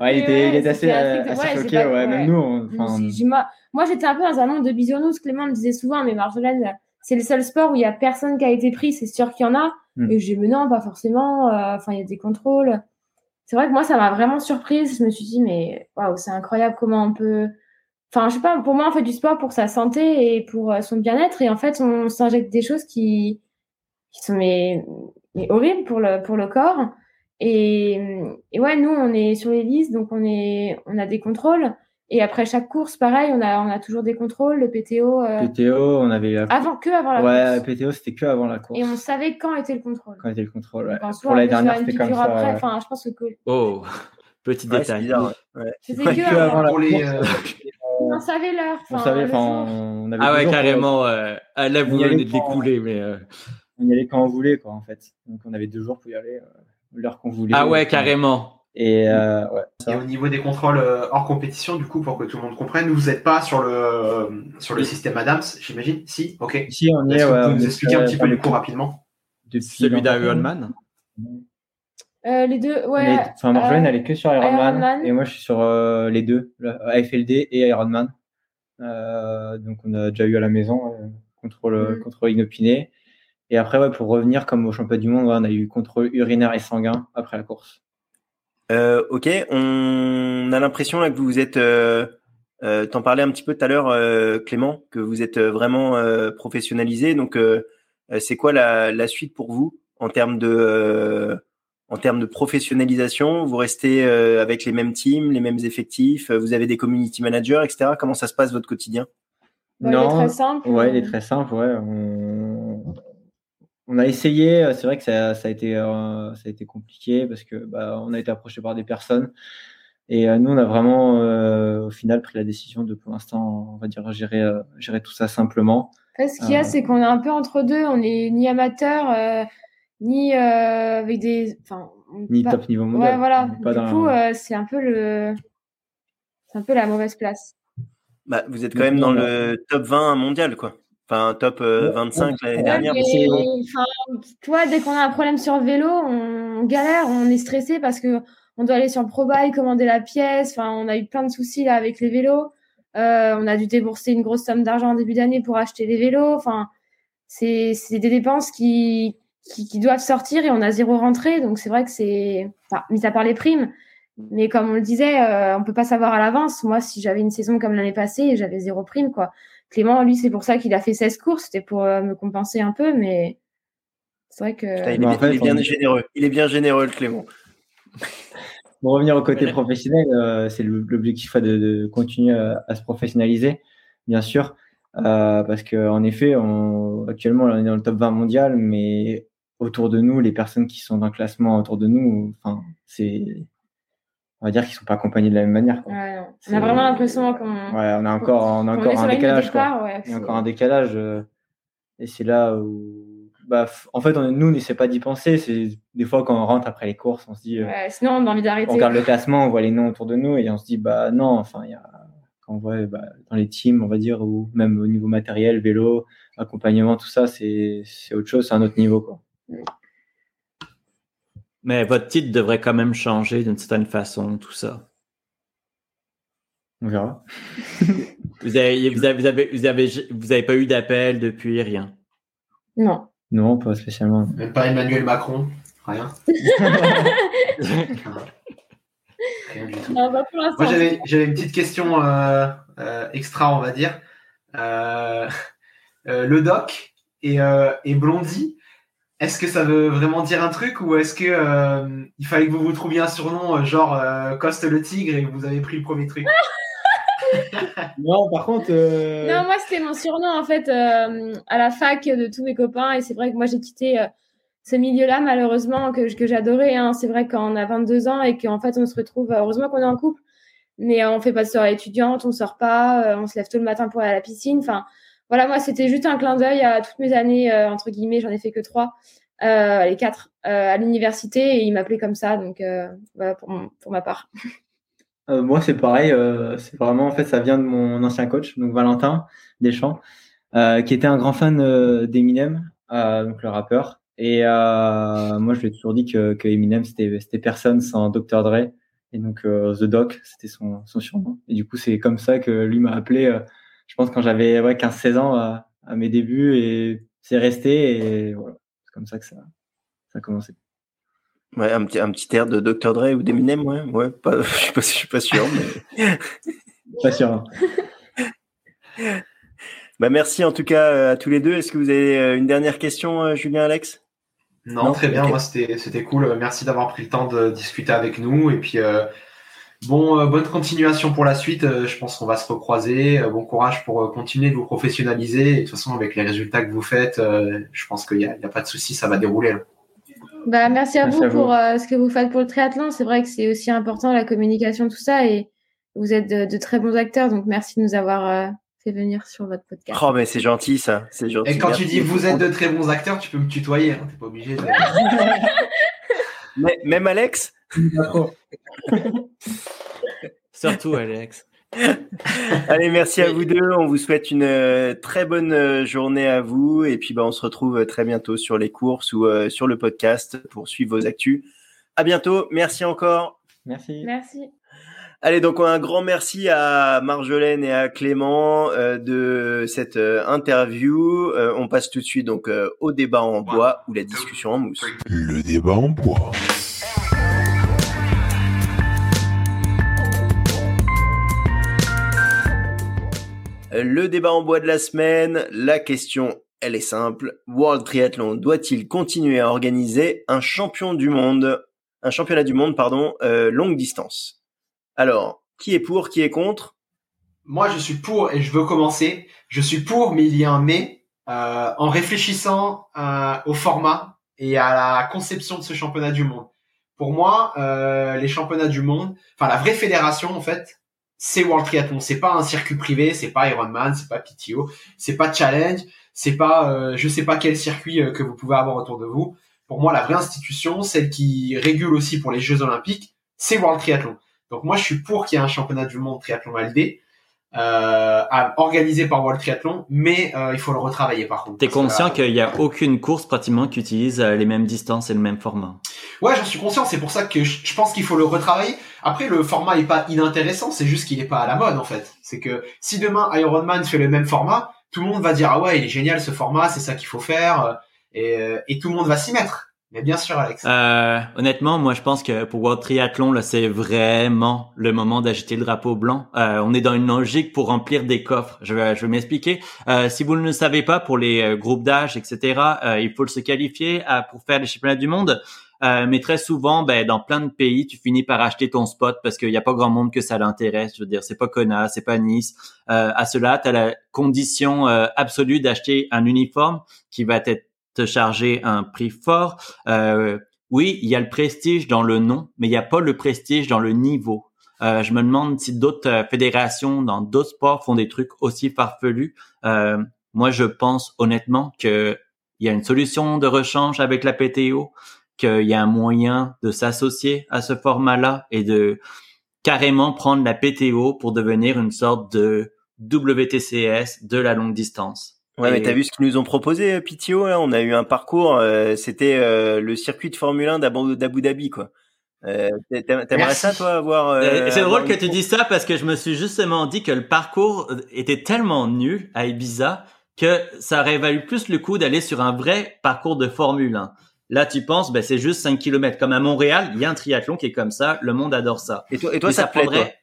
Ouais, il était, il était assez, euh, assez choqué, pas- ouais, même nous. on- moi, j'étais un peu dans un monde de bisounours. Clément me disait souvent, mais Marjolaine, c'est le seul sport où il y a personne qui a été pris, c'est sûr qu'il y en a. Mm. Et j'ai dit, mais non, pas forcément. euh, Enfin, il y a des contrôles. C'est vrai que moi, ça m'a vraiment surprise. Je me suis dit, mais waouh, c'est incroyable comment on peut. Enfin, je sais pas, pour moi, on fait du sport pour sa santé et pour euh, son bien-être. Et en fait, on s'injecte des choses qui, qui sont mais, mais horribles pour le, pour le corps. Et, et ouais, nous, on est sur les listes, donc on, est, on a des contrôles. Et après chaque course, pareil, on a, on a toujours des contrôles, le PTO, euh, PTO, on avait la... avant, que avant la Ouais, course. PTO, c'était que avant la course. Et on savait quand était le contrôle. Quand était le contrôle, ouais. Donc, en soi, Pour peut dernière, c'était comme ça. après. ouais. Enfin, je pense que Oh, petit Ouais, détail. ouais. Ouais. c'était Ouais, que, que avant la les, course, euh, On savait l'heure. on savait, enfin, on avait Ah ouais, carrément. là, vous On y allait venez de l'écouler, mais. euh, on y allait quand on voulait, quoi, en fait. Donc, on avait deux jours pour y aller, euh, l'heure qu'on voulait. Ah ouais, carrément. Et euh, ouais. Et au niveau des contrôles euh, hors compétition, du coup, pour que tout le monde comprenne, vous n'êtes pas sur le euh, sur le système Adams, j'imagine? Si, ok. Ici, on y est, Est-ce que ouais, vous nous est expliquer un petit peu du coup rapidement? Depuis Celui d'Ironman. Euh, les deux, ouais. Est- Enfin, Marjolaine, euh, elle est que sur Ironman, Ironman. et moi, je suis sur euh, les deux, AFLD et Ironman. Euh, donc on a déjà eu à la maison euh, contre le Mm. contre Inopiné. Et après, ouais, pour revenir comme au championnat du monde, ouais, on a eu contrôle urinaire et sanguin après la course. Euh, ok, on a l'impression là que vous êtes. Euh, euh, T'en parlais un petit peu tout à l'heure, euh, Clément, que vous êtes vraiment euh, professionnalisé. Donc, c'est quoi la, la suite pour vous en termes de euh, en termes de professionnalisation? Vous restez euh, avec les mêmes teams, les mêmes effectifs. Vous avez des community managers, etc. Comment ça se passe votre quotidien? Bon, il est très simple. Ouais, il est très simple. Ouais, on, on a essayé. euh, C'est vrai que ça, ça a été, euh, ça a été compliqué parce que bah, on a été approché par des personnes et euh, nous, on a vraiment, euh, au final, pris la décision de, pour l'instant, on va dire, gérer, euh, gérer tout ça simplement. En fait, ce qu'il y a, Euh. c'est qu'on est un peu entre deux. On est ni amateur, euh, ni euh, avec des. Enfin, Ni pas- top niveau mondial. Ouais, voilà. Pas Du coup, euh, c'est un peu le. C'est un peu la mauvaise place. bah, Vous êtes quand même dans le top 20 mondial, quoi. Enfin, top euh, Ouais. 25 l'année Ouais, dernière. mais, enfin, tu vois, dès qu'on a un problème sur le vélo, on galère, on est stressé parce que on doit aller sur le ProBuy, commander la pièce. Enfin, on a eu plein de soucis là avec les vélos. Euh, on a dû débourser une grosse somme d'argent en début d'année pour acheter les vélos. Enfin, c'est c'est des dépenses qui, qui qui doivent sortir et on a zéro rentrée. Donc c'est vrai que c'est, enfin, mis à part les primes. Mais comme on le disait, euh, on peut pas savoir à l'avance. Moi, si j'avais une saison comme l'année passée, j'avais zéro prime, quoi. Clément, lui, c'est pour ça qu'il a fait 16 courses. C'était pour euh, me compenser un peu, mais c'est vrai que. Putain, il, est, en bien- fait, il est bien on- généreux. Il est bien généreux, le Clément. Pour revenir au côté Ouais. professionnel, euh, c'est l'objectif de, de continuer à, à se professionnaliser, bien sûr, euh, parce que en effet, on, actuellement, on est dans le top 20 mondial, mais autour de nous, les personnes qui sont dans le classement autour de nous, enfin, c'est, on va dire qu'ils sont pas accompagnés de la même manière. Quoi. Ouais. On a vraiment l'impression qu'on. Ouais, on a encore, on a encore un décalage. Quoi. départ, ouais, Il y a encore un décalage. euh, et c'est là où, bah, f- en fait, on, nous, on n'essaie pas d'y penser. C'est des fois quand on rentre après les courses, on se dit. euh, Ouais, sinon, on a envie d'arrêter. on regarde le classement, on voit les noms autour de nous et on se dit bah non, enfin il y a quand on voit bah, dans les teams, on va dire ou même au niveau matériel, vélo, accompagnement, tout ça, c'est c'est autre chose, c'est un autre niveau quoi. Mais votre titre devrait quand même changer d'une certaine façon, tout ça. On verra. Vous avez, vous avez, vous avez, vous avez, vous avez pas eu d'appel depuis rien? Non. Non, pas spécialement. Même pas Emmanuel Macron, rien? rien du tout. Non, bah, pour l'instant. Moi, j'avais, j'avais une petite question euh, euh, extra, on va dire. Euh, euh, le doc et, euh, et Blondie, est-ce que ça veut vraiment dire un truc ou est-ce que euh, il fallait que vous vous trouviez un surnom euh, genre euh, Coste le tigre et que vous avez pris le premier truc? Non, par contre. euh, Non, moi, c'était mon surnom, en fait, euh, à la fac de tous mes copains. Et c'est vrai que moi, j'ai quitté euh, ce milieu-là, malheureusement, que, que j'adorais. Hein. C'est vrai quand on a 22 ans et qu'en fait, on se retrouve, heureusement qu'on est en couple, mais on fait pas de soirée étudiante, on sort pas, euh, on se lève tôt le matin pour aller à la piscine. Enfin, voilà, moi, c'était juste un clin d'œil à toutes mes années, euh, entre guillemets, j'en ai fait que trois, euh, les quatre, euh, à l'université, et ils m'appelaient comme ça. Donc, voilà, pour, pour ma part. Moi, c'est pareil. c'est vraiment, en fait, ça vient de mon ancien coach, donc Valentin Deschamps, qui était un grand fan d'Eminem, donc le rappeur. Et moi, je lui ai toujours dit que, que Eminem, c'était, personne sans Dr. Dre. Et donc, The Doc, c'était son, son surnom. Et du coup, c'est comme ça que lui m'a appelé, je pense, quand j'avais ouais, 15-16 ans à, à mes débuts. Et c'est resté. Et voilà, c'est comme ça que ça, ça a commencé. Ouais, un petit, un petit air de Dr. Dre ou d'Eminem, ouais. ouais pas, je suis pas, je suis pas sûr. Mais... Pas sûr. hein. bah, merci en tout cas euh, à tous les deux. Est-ce que vous avez euh, une dernière question, euh, Julien, Alex? Non, Non, très bien. Moi, c'était, c'était cool. Merci d'avoir pris le temps de discuter avec nous. Et puis, euh, bon, euh, bonne continuation pour la suite. Euh, je pense qu'on va se recroiser. Euh, bon courage pour euh, continuer de vous professionnaliser. Et de toute façon, avec les résultats que vous faites, euh, je pense qu'il n'y a, il y a pas de souci. Ça va dérouler. là. Bah, merci à Merci vous à vous. pour euh, ce que vous faites pour le triathlon. C'est vrai que c'est aussi important la communication, tout ça, et vous êtes de, de très bons acteurs. Donc merci de nous avoir euh, fait venir sur votre podcast. Oh, mais c'est gentil ça. C'est gentil. Et quand Merci. tu dis vous êtes de très bons acteurs, tu peux me tutoyer. Hein. T'es pas obligé de. Mais- Même Alex? Surtout, Alex. Allez, merci à vous deux. On vous souhaite une euh, très bonne euh, journée à vous. Et puis, bah, on se retrouve euh, très bientôt sur les courses ou euh, sur le podcast pour suivre vos actus. À bientôt. Merci encore. Merci. Merci. Allez, donc un grand merci à Marjolaine et à Clément euh, de cette euh, interview. Euh, on passe tout de suite donc euh, au débat en bois ou la discussion en mousse. Le débat en bois. Le débat en bois de la semaine, la question, elle est simple. World Triathlon doit-il continuer à organiser un champion du monde, un championnat du monde, pardon, euh, longue distance? Alors, qui est pour, qui est contre? Moi, je suis pour et je veux commencer. Je suis pour, mais il y a un mais. Euh, en réfléchissant euh, au format et à la conception de ce championnat du monde. Pour moi, les championnats du monde, enfin la vraie fédération en fait, c'est World Triathlon. C'est pas un circuit privé, c'est pas Ironman, c'est pas PTO, c'est pas Challenge, c'est pas euh, je sais pas quel circuit euh, que vous pouvez avoir autour de vous. Pour moi, la vraie institution, celle qui régule aussi pour les Jeux Olympiques, c'est World Triathlon. Donc moi, je suis pour qu'il y ait un championnat du monde triathlon LD euh, organisé par World Triathlon, mais euh, il faut le retravailler par contre. T'es conscient là- qu'il y a aucune course pratiquement qui utilise euh, les mêmes distances et le même format? Ouais, j'en suis conscient. C'est pour ça que je, pense qu'il faut le retravailler. Après, le format est pas inintéressant. C'est juste qu'il est pas à la mode en fait. C'est que si demain Ironman fait le même format, tout le monde va dire ah ouais, il est génial ce format, c'est ça qu'il faut faire, euh, et, euh, et tout le monde va s'y mettre. Mais bien sûr, Alex. Euh, honnêtement, moi, je pense que pour World Triathlon, là, c'est vraiment le moment d'agiter le drapeau blanc. Euh, on est dans une logique pour remplir des coffres. Je vais, je vais m'expliquer. Euh, si vous ne le savez pas, pour les euh, groupes d'âge, etc., euh, il faut se qualifier à- pour faire les championnats du monde. Euh, mais très souvent, ben, dans plein de pays, tu finis par acheter ton spot parce qu'il n'y a pas grand monde que ça l'intéresse. Je veux dire, c'est pas Kona, c'est pas Nice. Euh, à cela, tu as la condition euh, absolue d'acheter un uniforme qui va être te charger un prix fort. Euh, oui, il y a le prestige dans le nom, mais il n'y a pas le prestige dans le niveau. Euh, je me demande si d'autres euh, fédérations dans d'autres sports font des trucs aussi farfelus. Moi, je pense honnêtement que il y a une solution de rechange avec la PTO, qu'il y a un moyen de s'associer à ce format-là et de carrément prendre la PTO pour devenir une sorte de WTCS de la longue distance. Ouais, mais t'as vu ce qu'ils nous ont proposé, euh, PTO là On a eu un parcours, euh, c'était euh, le circuit de Formule 1 d'Abu Dhabi, quoi. Euh, t'a- t'a- T'aimerais ça, toi, avoir euh, Euh, c'est drôle que tu dis ça parce que je me suis justement dit que le parcours était tellement nul à Ibiza que ça aurait valu plus le coup d'aller sur un vrai parcours de Formule 1. Là, tu penses, ben, c'est juste 5 km. Comme à Montréal, il y a un triathlon qui est comme ça. Le monde adore ça. Et toi, et toi ça, te plaît, toi? prendrait-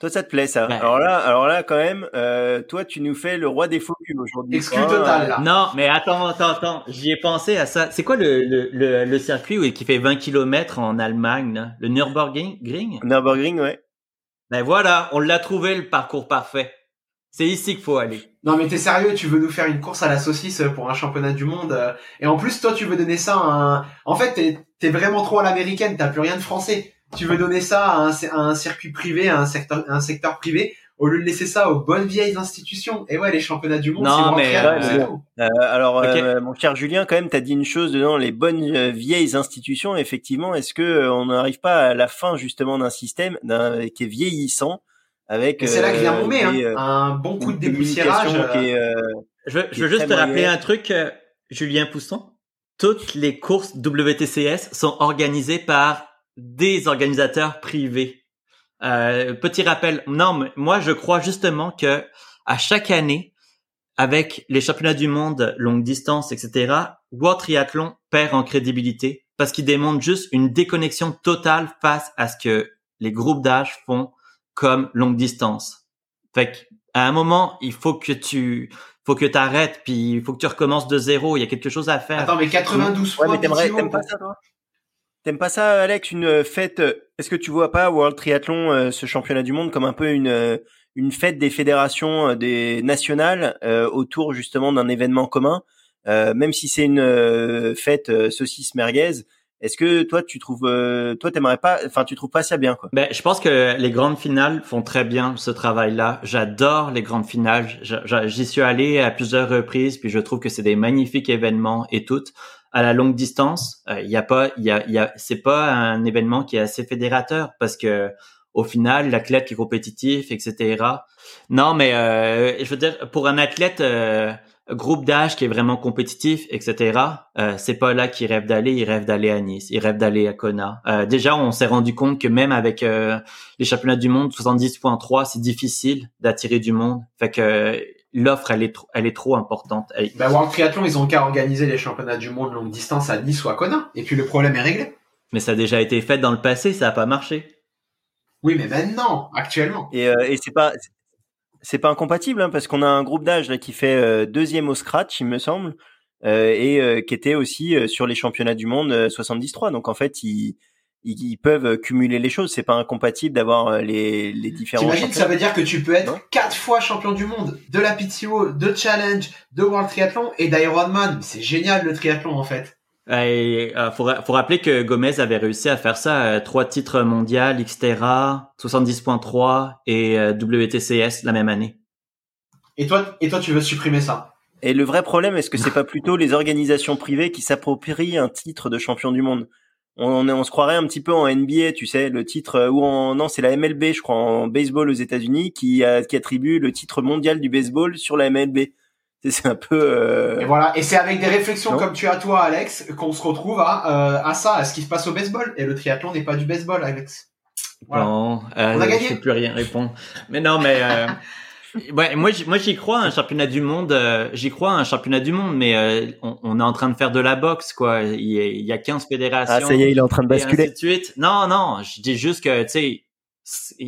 Toi, ça te plaît, ça Alors là, alors là, quand même, euh, toi, tu nous fais le roi des faux culs aujourd'hui. Exclu Hein, total là. Non, mais attends, attends, attends. J'y ai pensé à ça. C'est quoi le, le, le, le circuit où- qui fait 20 km en Allemagne, là? Le Nürburgring? Nürburgring, ouais. Ben voilà, on l'a trouvé le parcours parfait. C'est ici qu'il faut aller. Non mais t'es sérieux, tu veux nous faire une course à la saucisse pour un championnat du monde euh, et en plus toi tu veux donner ça à un... En fait t'es es vraiment trop à l'américaine, t'as plus rien de français. Tu veux donner ça à un, à un circuit privé, à un secteur, à un secteur privé au lieu de laisser ça aux bonnes vieilles institutions. Et ouais les championnats du monde Non, c'est mais, euh, c'est mais tout. Euh, alors, euh, mon cher Julien, quand même, t'as dit une chose dedans, les bonnes euh, vieilles institutions. Effectivement, est-ce que euh, on n'arrive pas à la fin justement d'un système d'un qui est vieillissant avec c'est là que vient euh, hein. un bon coup de dépoussiérage. communication qui euh, est, euh, Je veux, je veux juste te rappeler moyen. un truc, euh, Julien Pousson. Toutes les courses WTCS sont organisées par des organisateurs privés. Euh, petit rappel, non, mais moi je crois justement que à chaque année, avec les championnats du monde longue distance, etc., World Triathlon perd en crédibilité parce qu'il démontre juste une déconnexion totale face à ce que les groupes d'âge font comme longue distance. Fait que, à un moment, il faut que tu, faut que tu arrêtes, puis il faut que tu recommences de zéro. Il y a quelque chose à faire. Attends mais 92 Ouais, fois mais t'aimerais, t'aimes pas ça, toi? T'aimes pas ça, Alex, une euh, fête euh, Est-ce que tu vois pas World Triathlon, euh, ce championnat du monde, comme un peu une une fête des fédérations des nationales euh, autour justement d'un événement commun, euh, même si c'est une euh, fête saucisse merguez. Est-ce que toi, tu trouves, toi, t'aimerais pas, enfin, tu trouves pas ça bien, quoi? Ben, je pense que les grandes finales font très bien ce travail-là. J'adore les grandes finales. J'y suis allé à plusieurs reprises, puis je trouve que c'est des magnifiques événements et toutes. À la longue distance, euh, il y a pas, il y a, il y a, c'est pas un événement qui est assez fédérateur parce que au final, l'athlète qui est compétitif, etc. Non, mais euh, je veux dire, pour un athlète euh, groupe d'âge qui est vraiment compétitif, etc. Euh, c'est pas là qu'ils rêvent d'aller. Ils rêvent d'aller à Nice. Ils rêvent d'aller à Kona. Euh, déjà, on s'est rendu compte que même avec euh, les championnats du monde 70.3, c'est difficile d'attirer du monde. Fait que l'offre, elle est trop, elle est trop importante. Elle- Bah, World Triathlon, ils ont qu'à organiser les championnats du monde longue distance à Nice ou à Kona. Et puis le problème est réglé. Mais ça a déjà été fait dans le passé, ça a pas marché. Oui, mais maintenant, actuellement. Et, euh, et c'est pas c'est pas incompatible hein, parce qu'on a un groupe d'âge là qui fait euh, deuxième au scratch, il me semble, euh, et euh, qui était aussi euh, sur les championnats du monde euh, 73. Donc en fait, ils ils, ils peuvent cumuler les choses. C'est pas incompatible d'avoir euh, les les différents. T'imagines, ça veut dire que tu peux être Non. quatre fois champion du monde de la PTO, de challenge, de World Triathlon et d'Ironman. C'est génial le triathlon en fait. Et, euh, faut, ra- faut rappeler que Gomez avait réussi à faire ça, euh, trois titres mondiaux, Xterra, 70.3 et euh, WTCS la même année. Et toi, et toi, tu veux supprimer ça? Et le vrai problème, est-ce que c'est pas plutôt les organisations privées qui s'approprient un titre de champion du monde? On, on se croirait un petit peu en NBA, tu sais, le titre euh, ou en non, c'est la MLB, je crois, en baseball aux États-Unis, qui, a- qui attribue le titre mondial du baseball sur la MLB. C'est- C'est un peu. euh, Et voilà. Et c'est avec des réflexions Non. comme tu as toi, Alex, qu'on se retrouve à, euh, à ça, à ce qui se passe au baseball. Et le triathlon n'est pas du baseball, Alex. Voilà. Bon, euh, On a gagné. je peux plus rien répondre. Mais non, mais euh, ouais, moi, j'y- moi j'y crois à un championnat du monde. euh, j'y crois un championnat du monde, mais euh, on, on est en train de faire de la boxe, quoi. Il y a, il y a 15 fédérations. Ah, ça y est, il est en train de et ainsi basculer. de suite. Non, non, je dis juste que, tu sais,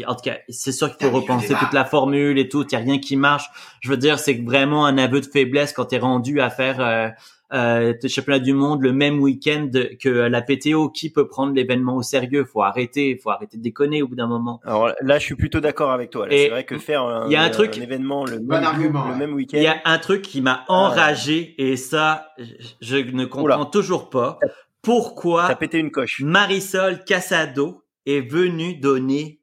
en tout cas, c'est sûr qu'il faut repenser toute la formule et tout. Il y a rien qui marche. Je veux dire, c'est vraiment un aveu de faiblesse quand t'es rendu à faire euh, euh, le championnat du monde le même week-end que la PTO. Qui peut prendre l'événement au sérieux? Faut arrêter, faut arrêter de déconner au bout d'un moment. Alors là, je suis plutôt d'accord avec toi. C'est vrai que faire un, il y a un truc- événement le Bon même, argument, le ouais. même week-end. Il y a un truc qui m'a enragé et ça, je je ne comprends Oula. toujours pas. Pourquoi T'as pété une coche. Marisol Casado est venue donner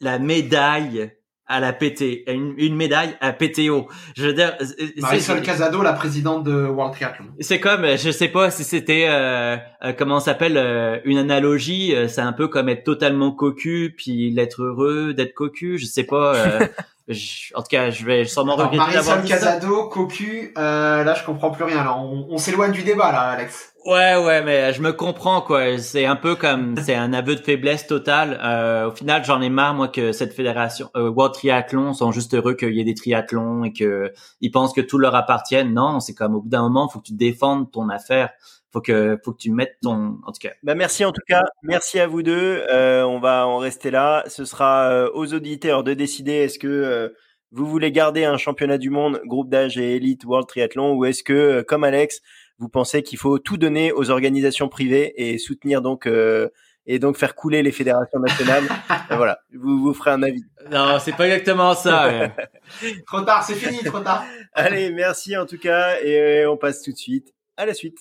la médaille à la PT, une, une médaille à PTO. Je veux dire, c'est- Marisol Casado, la présidente de World Triathlon. c'est comme, je sais pas si c'était, euh, euh, comment s'appelle, euh, une analogie. euh, c'est un peu comme être totalement cocu, puis l'être heureux d'être cocu. Je sais pas. je- en tout cas, je vais sûrement regretter d'avoir Marisol dit ça. Casado, Cocu, euh, là je comprends plus rien. Là, on, on s'éloigne du débat là, Alex. Ouais, ouais, mais je me comprends quoi. C'est un peu comme, c'est un aveu de faiblesse totale. Euh, au final, j'en ai marre moi que cette fédération euh, World Triathlon sont juste heureux qu'il y ait des triathlons et que ils pensent que tout leur appartient. Non, c'est comme au bout d'un moment, faut que tu défendes ton affaire. Faut que, faut que tu mettes ton, en tout cas. Bah merci en tout cas, merci à vous deux. Euh, on va en rester là. Ce sera euh, aux auditeurs de décider est-ce que euh, vous voulez garder un championnat du monde groupe d'âge et élite World Triathlon ou est-ce que euh, comme Alex, vous pensez qu'il faut tout donner aux organisations privées et soutenir donc euh, et donc faire couler les fédérations nationales? Euh, voilà, vous vous ferez un avis. Non, c'est pas exactement ça. Trop tard, c'est fini, trop tard. Allez, merci en tout cas et on passe tout de suite à la suite.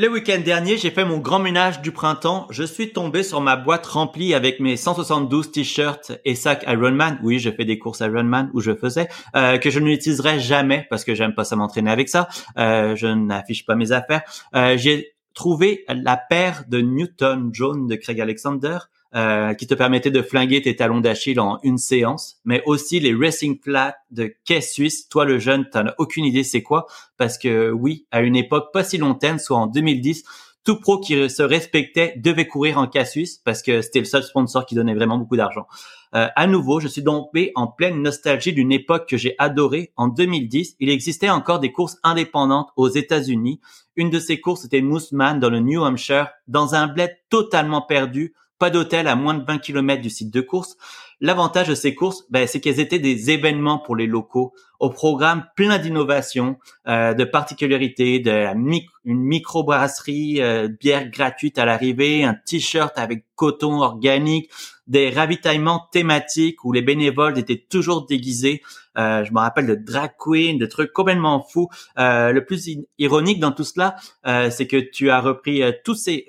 Le week-end dernier, j'ai fait mon grand ménage du printemps. Je suis tombé sur ma boîte remplie avec mes 172 t-shirts et sacs Ironman. Oui, je fais des courses Ironman où je faisais euh, que je n'utiliserai jamais parce que j'aime pas ça m'entraîner avec ça. Euh, je n'affiche pas mes affaires. Euh, j'ai trouvé la paire de Newton jaune de Craig Alexander. Euh, qui te permettait de flinguer tes talons d'Achille en une séance, mais aussi les Racing Flat de Caisse Suisse. Toi, le jeune, t'en as aucune idée c'est quoi parce que oui, à une époque pas si lointaine, soit en 2010, tout pro qui se respectait devait courir en Casus parce que c'était le seul sponsor qui donnait vraiment beaucoup d'argent. Euh, à nouveau, je suis tombé en pleine nostalgie d'une époque que j'ai adorée. En 2010, il existait encore des courses indépendantes aux États-Unis. Une de ces courses était Mooseman dans le New Hampshire, dans un bled totalement perdu, pas d'hôtel à moins de 20 km du site de course. L'avantage de ces courses, ben, c'est qu'elles étaient des événements pour les locaux, au programme plein d'innovations, euh, de particularités, de la mic- une microbrasserie, euh, bière gratuite à l'arrivée, un t-shirt avec coton organique, des ravitaillements thématiques où les bénévoles étaient toujours déguisés. Euh, je me rappelle de drag queen, de trucs complètement fous. Euh, le plus ironique dans tout cela, euh, c'est que tu as repris euh, tous ces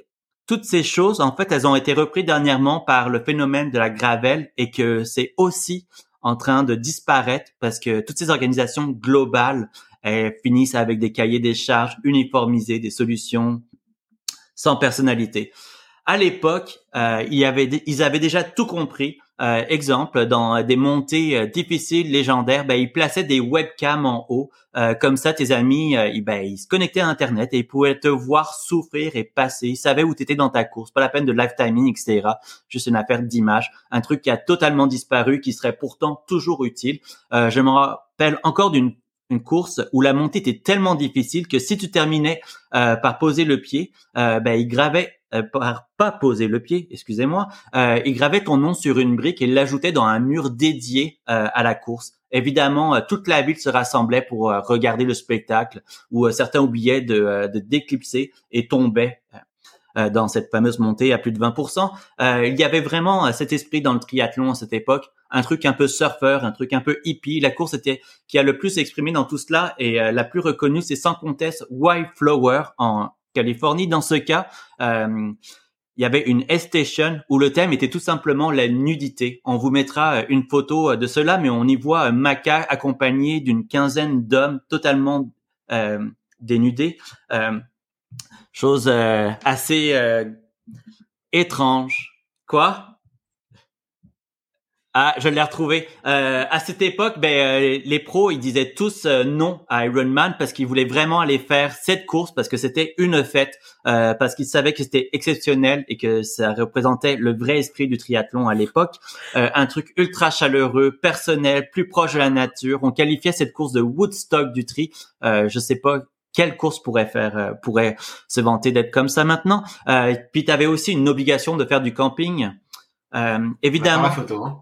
toutes ces choses, en fait, elles ont été reprises dernièrement par le phénomène de la gravelle et que c'est aussi en train de disparaître parce que toutes ces organisations globales finissent avec des cahiers des charges uniformisés, des solutions sans personnalité. À l'époque, euh, il y avait, ils avaient déjà tout compris. Euh, exemple, dans des montées euh, difficiles, légendaires, ben, ils plaçaient des webcams en haut. Euh, comme ça, tes amis, ils, ben, ils se connectaient à Internet et ils pouvaient te voir souffrir et passer. Ils savaient où tu étais dans ta course. Pas la peine de live timing, etc. Juste une affaire d'image. Un truc qui a totalement disparu, qui serait pourtant toujours utile. je me rappelle encore d'une une course où la montée était tellement difficile que si tu terminais par poser le pied, ben, il gravait euh, par pas poser le pied, excusez-moi, euh, il gravait ton nom sur une brique et l'ajoutait dans un mur dédié euh, à la course. Évidemment, euh, toute la ville se rassemblait pour regarder le spectacle, où certains oubliaient de, de d'éclipser et tombaient dans cette fameuse montée à plus de 20%. il y avait vraiment cet esprit dans le triathlon à cette époque, un truc un peu surfeur, un truc un peu hippie. La course était qui a le plus exprimé dans tout cela et la plus reconnue, c'est sans conteste Wildflower en Californie. Dans ce cas, euh, il y avait une S-Station où le thème était tout simplement la nudité. On vous mettra euh, une photo euh, de cela, mais on y voit Maca accompagné d'une quinzaine d'hommes totalement dénudés. chose assez étrange. Quoi? Ah, je l'ai retrouvé. Euh, à cette époque, ben, euh, les pros, ils disaient tous euh, non à Ironman parce qu'ils voulaient vraiment aller faire cette course parce que c'était une fête, euh, parce qu'ils savaient que c'était exceptionnel et que ça représentait le vrai esprit du triathlon à l'époque. un truc ultra chaleureux, personnel, plus proche de la nature. On qualifiait cette course de Woodstock du tri. je sais pas quelle course pourrait faire pourrait se vanter d'être comme ça maintenant. puis tu avais aussi une obligation de faire du camping. évidemment. La photo, hein.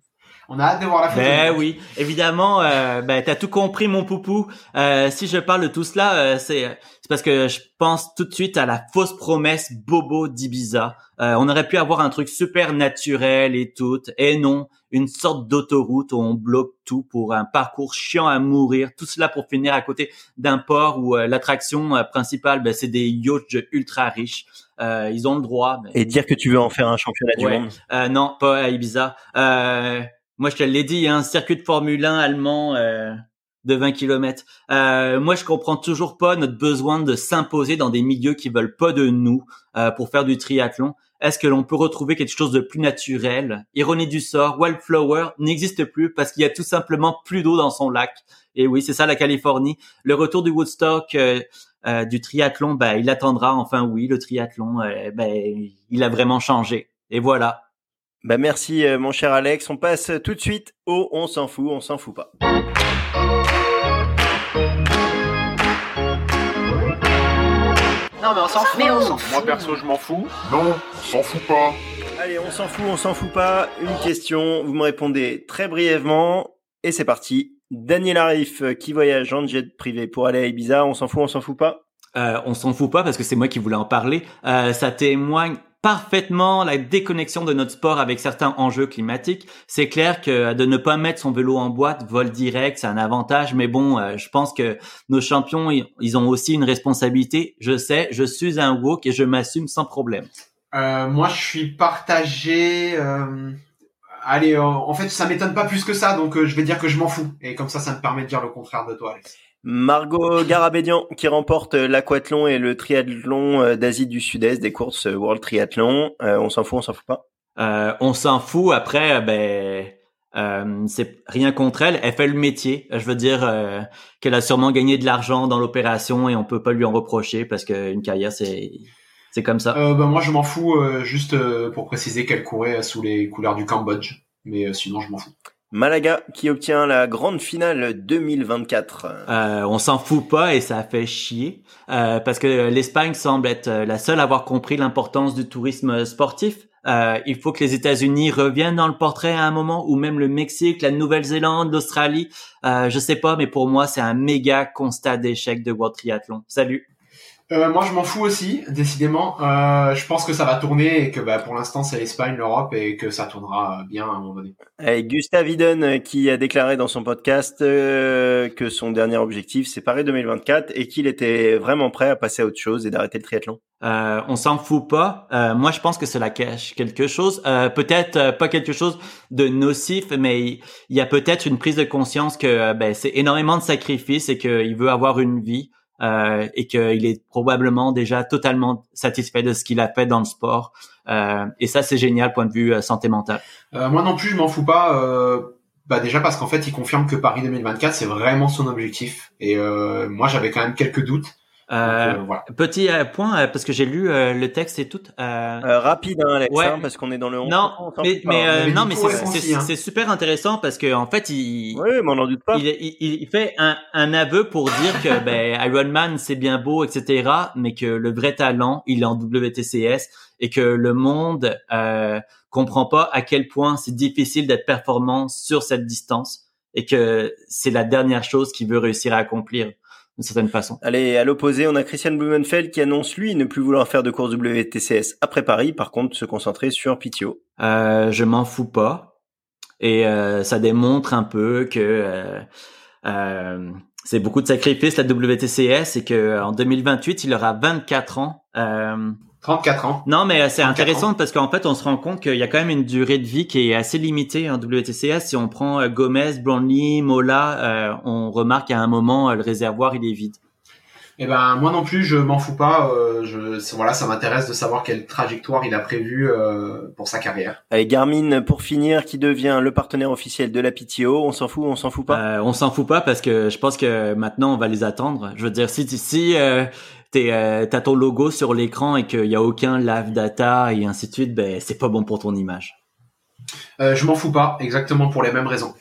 On a hâte de voir la photo. Ben oui, évidemment, euh, ben t'as tout compris mon poupou. Euh, si je parle de tout cela, euh, c'est parce que je pense tout de suite à la fausse promesse Bobo d'Ibiza. Euh, on aurait pu avoir un truc super naturel et tout, et non, une sorte d'autoroute où on bloque tout pour un parcours chiant à mourir. Tout cela pour finir à côté d'un port où l'attraction principale, ben, c'est des yachts ultra riches. Euh, ils ont le droit. Et dire que tu veux en faire un championnat du monde euh, Non, pas à Ibiza. Euh, moi, je te l'ai dit, un circuit de Formule 1 allemand de 20 km. moi, je comprends toujours pas notre besoin de s'imposer dans des milieux qui veulent pas de nous pour faire du triathlon. Est-ce que l'on peut retrouver quelque chose de plus naturel? Ironie du sort, Wildflower n'existe plus parce qu'il y a tout simplement plus d'eau dans son lac. Et oui, c'est ça la Californie. Le retour du Woodstock, euh, du triathlon, ben, il attendra. Enfin, oui, le triathlon, euh, ben, il a vraiment changé. Et voilà. Bah merci, euh, mon cher Alex. On passe tout de suite au On s'en fout, on s'en fout pas. Non, mais on s'en fout. Mais on s'en fout. Moi, perso, je m'en fous. Non, on s'en fout pas. Allez, on s'en fout, on s'en fout pas. Une question, vous me répondez très brièvement. Et c'est parti. Daniel Arif euh, qui voyage en jet privé pour aller à Ibiza, on s'en fout, on s'en fout pas? Euh, On s'en fout pas parce que c'est moi qui voulais en parler. Euh, ça témoigne parfaitement la déconnexion de notre sport avec certains enjeux climatiques. C'est clair que de ne pas mettre son vélo en boîte, vol direct, c'est un avantage, mais bon, euh, je pense que nos champions, ils ont aussi une responsabilité. Je sais, je suis un woke et je m'assume sans problème. moi, je suis partagé allez, euh, en fait, ça m'étonne pas plus que ça, donc euh, je vais dire que je m'en fous. Et comme ça, ça me permet de dire le contraire de toi, Alex. Margot Garabédian qui remporte l'aquathlon et le triathlon euh, d'Asie du Sud-Est des courses World Triathlon. on s'en fout, on s'en fout pas? On s'en fout. Après, ben, c'est rien contre elle. Elle fait le métier. Je veux dire qu'elle a sûrement gagné de l'argent dans l'opération et on peut pas lui en reprocher parce qu'une carrière, c'est c'est comme ça. Euh, bah, moi, je m'en fous, euh, juste euh, pour préciser qu'elle courait sous les couleurs du Cambodge. Mais euh, sinon, je m'en fous. Malaga qui obtient la grande finale 2024. Euh, on s'en fout pas et ça fait chier euh, parce que l'Espagne semble être la seule à avoir compris l'importance du tourisme sportif. Euh, il faut que les États-Unis reviennent dans le portrait à un moment ou même le Mexique, la Nouvelle-Zélande, l'Australie. Euh, je sais pas, mais pour moi c'est un méga constat d'échec de World Triathlon. Salut. Euh, moi, je m'en fous aussi, décidément. Euh, je pense que ça va tourner et que bah, pour l'instant, c'est l'Espagne, l'Europe et que ça tournera bien à un moment donné. Et Gustav Iden euh, qui a déclaré dans son podcast que son dernier objectif, c'est Paris 2024 et qu'il était vraiment prêt à passer à autre chose et d'arrêter le triathlon. Euh, on s'en fout pas. moi, je pense que cela cache quelque chose. peut-être pas quelque chose de nocif, mais il y a peut-être une prise de conscience que ben, c'est énormément de sacrifices et qu'il veut avoir une vie. Euh, et qu'il est probablement déjà totalement satisfait de ce qu'il a fait dans le sport. Euh, et ça, c'est génial, point de vue euh, santé mentale. Euh, moi non plus, je m'en fous pas. Euh, bah déjà parce qu'en fait, il confirme que Paris 2024, c'est vraiment son objectif. Et moi, j'avais quand même quelques doutes. Euh, Donc, euh, voilà. Petit euh, point, euh, parce que j'ai lu euh, le texte et tout. Euh, Euh, rapide, hein, Alex, Ouais. hein, parce qu'on est dans le 11. non, mais, mais, Mais non, mais c'est hein. c'est super intéressant parce que en fait, il, Oui, mais on n'en doute pas. il, il, il fait un, un aveu pour dire que ben, Iron Man c'est bien beau, etc., mais que le vrai talent, il est en WTCS et que le monde euh, comprend pas à quel point c'est difficile d'être performant sur cette distance et que c'est la dernière chose qu'il veut réussir à accomplir d'une certaine façon. Allez, à l'opposé, on a Christian Blumenfeld qui annonce lui ne plus vouloir faire de course WTCS après Paris, par contre se concentrer sur PTO. Euh, je m'en fous pas. Et euh, ça démontre un peu que euh, euh, c'est beaucoup de sacrifices la WTCS et que en 2028 il aura 24 ans. Euh, 34 ans. non mais euh, c'est 34 intéressant parce qu'en fait on se rend compte qu'il y a quand même une durée de vie qui est assez limitée en WTCS. Si on prend euh, Gomez, Brownlee, Mola, euh, on remarque qu'à un moment euh, le réservoir il est vide. Eh ben moi non plus, je m'en fous pas. Euh, je, voilà, ça m'intéresse de savoir quelle trajectoire il a prévu euh, pour sa carrière. Allez, Garmin pour finir, qui devient le partenaire officiel de la PTO. On s'en fout, on s'en fout pas? Euh, on s'en fout pas parce que je pense que maintenant on va les attendre. Je veux dire, si si euh, t'es, euh, t'as ton logo sur l'écran et qu'il y a aucun live data et ainsi de suite, ben c'est pas bon pour ton image. Euh, je m'en fous pas, exactement pour les mêmes raisons.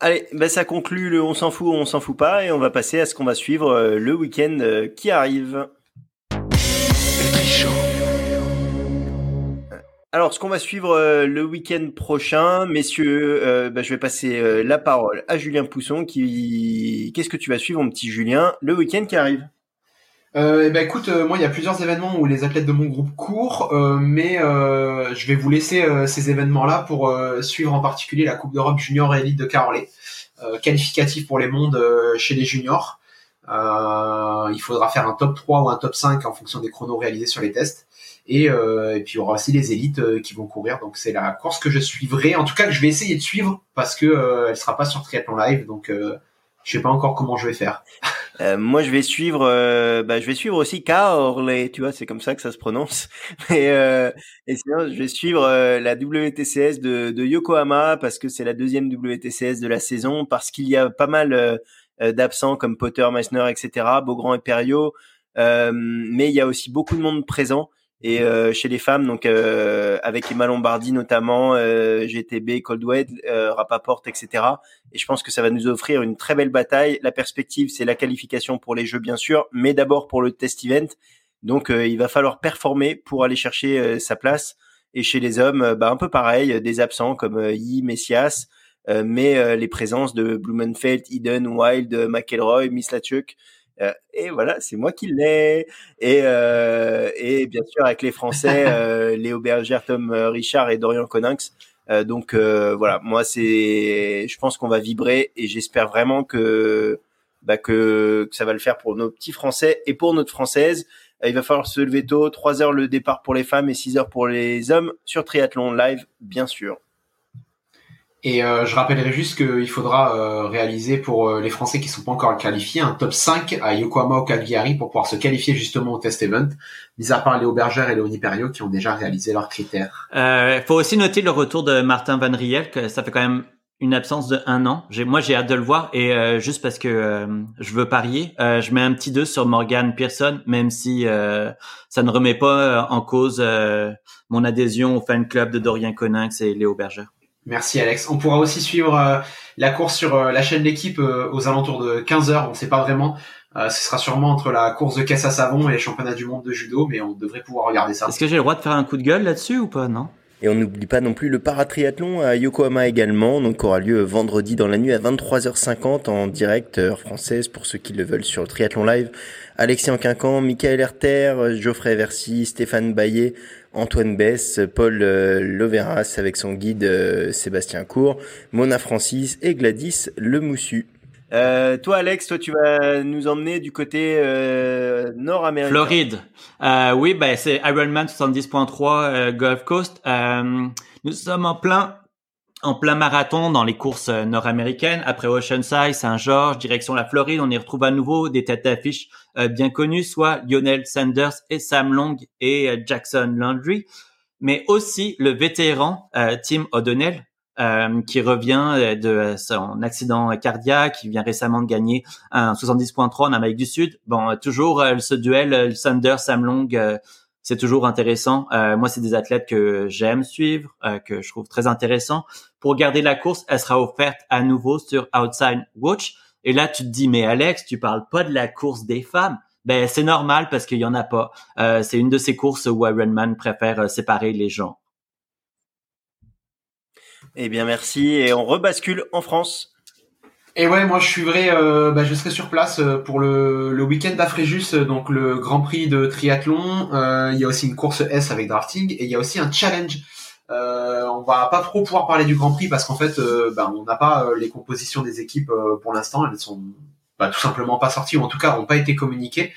Allez, ben ça conclut le on s'en fout, on s'en fout pas, et on va passer à ce qu'on va suivre euh, le week-end qui arrive. Alors, ce qu'on va suivre euh, le week-end prochain, messieurs, euh, ben, je vais passer euh, la parole à Julien Pousson. Qui, qu'est-ce que tu vas suivre, mon petit Julien, le week-end qui arrive? Euh, eh ben écoute, euh, moi il y a plusieurs événements où les athlètes de mon groupe courent, euh, mais euh, je vais vous laisser euh, ces événements-là pour euh, suivre en particulier la Coupe d'Europe junior et élite de Carolé, qualificatif pour les mondes chez les juniors. Il faudra faire un top 3 ou un top 5 en fonction des chronos réalisés sur les tests. Et, et puis il y aura aussi les élites qui vont courir. Donc c'est la course que je suivrai, en tout cas que je vais essayer de suivre parce que elle sera pas sur Triathlon Live, donc je sais pas encore comment je vais faire. Euh, moi, je vais suivre, euh, bah, je vais suivre aussi Caorle, tu vois, c'est comme ça que ça se prononce. Et, euh, et sinon, je vais suivre euh, la WTCS de, de Yokohama parce que c'est la deuxième WTCS de la saison, parce qu'il y a pas mal euh, d'absents comme Potter, Meissner, etc., Beaugrand et Perriot. Euh, mais il y a aussi beaucoup de monde présent. Et euh, chez les femmes, donc euh, avec Emma Lombardi notamment, euh, GTB, Coldwell, Rapaport, etc. Et je pense que ça va nous offrir une très belle bataille. La perspective, c'est la qualification pour les Jeux, bien sûr, mais d'abord pour le test event. Donc, il va falloir performer pour aller chercher sa place. Et chez les hommes, bah, un peu pareil, des absents comme Yi, Messias, mais les présences de Blumenfeld, Eden, Wild, McElroy, Mislachuk. Euh, et voilà, c'est moi qui l'ai. Et, euh, et bien sûr, avec les Français, euh, Léo Berger, Tom euh, Richard et Dorian Coninx. Euh, donc euh, voilà, moi c'est, je pense qu'on va vibrer et j'espère vraiment que, bah, que que ça va le faire pour nos petits Français et pour notre française. Il va falloir se lever tôt, 3 heures le départ pour les femmes et 6 heures pour les hommes sur triathlon live, bien sûr. Et euh, je rappellerai juste qu'il faudra euh, réaliser pour euh, les Français qui sont pas encore qualifiés un top 5 à Yokohama ou Cagliari pour pouvoir se qualifier justement au test event, mis à part Léo Berger et Léonie Perriot qui ont déjà réalisé leurs critères. Euh, faut aussi noter le retour de Martin Van Riel, que ça fait quand même une absence de un an. Moi, j'ai hâte de le voir et euh, juste parce que euh, je veux parier, euh, je mets un petit 2 sur Morgan Pearson, même si ça ne remet pas en cause mon adhésion au fan club de Dorian Coninx et Léo Berger. Merci Alex. On pourra aussi suivre euh, la course sur euh, la chaîne L'équipe euh, aux alentours de 15h, on sait pas vraiment. Euh, ce sera sûrement entre la course de caisse à savon et les championnats du monde de judo, mais on devrait pouvoir regarder ça. Est-ce que j'ai le droit de faire un coup de gueule là-dessus ou pas? Non. Et on n'oublie pas non plus le paratriathlon à Yokohama également, donc aura lieu vendredi dans la nuit à 23h50 en direct heure française pour ceux qui le veulent sur le triathlon live. Alexis Anquincan, Michael Herter, Geoffrey Versy, Stéphane Baillet, Antoine Bess, Paul euh, Loveras avec son guide euh, Sébastien Cour, Mona Francis et Gladys Lemoussu. Euh, toi Alex, toi tu vas nous emmener du côté euh, nord-américain. Floride. Euh, oui, ben c'est Ironman 70.3 euh, Gulf Coast. Euh, nous sommes en plein en plein marathon dans les courses euh, nord-américaines. Après Oceanside, Saint-Georges, direction la Floride, on y retrouve à nouveau des têtes d'affiche euh, bien connues, soit Lionel Sanders et Sam Long et euh, Jackson Landry, mais aussi le vétéran Tim O'Donnell, qui revient de son accident cardiaque, qui vient récemment de gagner un 70.3 en Amérique du Sud. Bon, toujours ce duel Sanders Sam Long c'est toujours intéressant. Euh, moi, c'est des athlètes que j'aime suivre, euh, que je trouve très intéressant. Pour garder la course, elle sera offerte à nouveau sur Outside Watch. Et là, tu te dis, mais Alex, tu parles pas de la course des femmes. Ben, c'est normal parce qu'il y en a pas. Euh, c'est une de ces courses où Ironman préfère séparer les gens. Eh bien, merci. Et on rebascule en France. Et ouais, moi je suivrai, euh, bah, je serai sur place euh, pour le, le week-end d'Afréjus, euh, donc le Grand Prix de triathlon. Euh, il y a aussi une course S avec drafting et il y a aussi un challenge. Euh, on va pas trop pouvoir parler du Grand Prix parce qu'en fait, bah, on n'a pas les compositions des équipes pour l'instant. Elles sont bah, tout simplement pas sorties ou en tout cas n'ont pas été communiquées.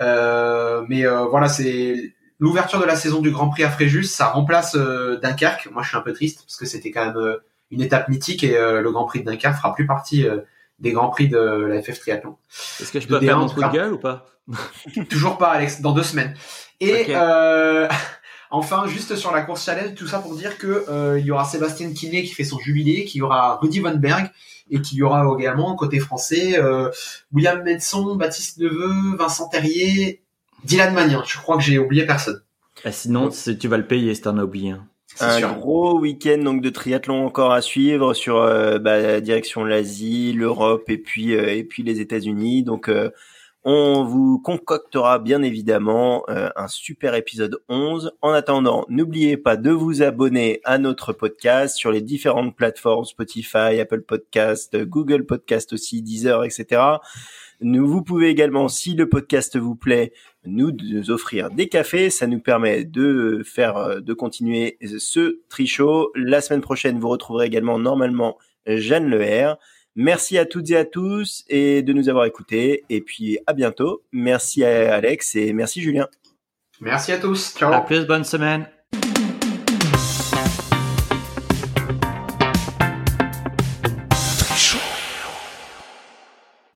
mais voilà, c'est l'ouverture de la saison du Grand Prix à Fréjus. Ça remplace Dunkerque. Moi, je suis un peu triste parce que c'était quand même une étape mythique et euh, le Grand Prix de Dunkerque fera plus partie euh, des Grands Prix de la FF Triathlon. Est-ce que je peux faire mon coup de gueule ou pas? Toujours pas, Alex, dans deux semaines. Et euh, enfin, juste sur la course challenge, tout ça pour dire que euh, il y aura Sébastien Kiné qui fait son jubilé, qu'il y aura Rudy Von Berg et qu'il y aura également côté français euh, William Medson, Baptiste Neveu, Vincent Terrier, Dylan Magnin. Je crois que j'ai oublié personne. Ah, sinon, tu vas le payer, c'est un oublié. Un gros week-end donc de triathlon encore à suivre sur euh, bah, direction l'Asie, l'Europe et puis euh, et puis les États-Unis. Donc euh, on vous concoctera bien évidemment un super épisode 11. En attendant, n'oubliez pas de vous abonner à notre podcast sur les différentes plateformes Spotify, Apple Podcast, Google Podcast aussi, Deezer, etc. Nous, vous pouvez également, si le podcast vous plaît, nous, offrir des cafés. Ça nous permet de faire, de continuer ce trichot. La semaine prochaine, vous retrouverez également normalement Jeanne Leher. Merci à toutes et à tous et de nous avoir écoutés. Et puis à bientôt. Merci à Alex et merci Julien. Merci à tous. Ciao. À plus, bonne semaine.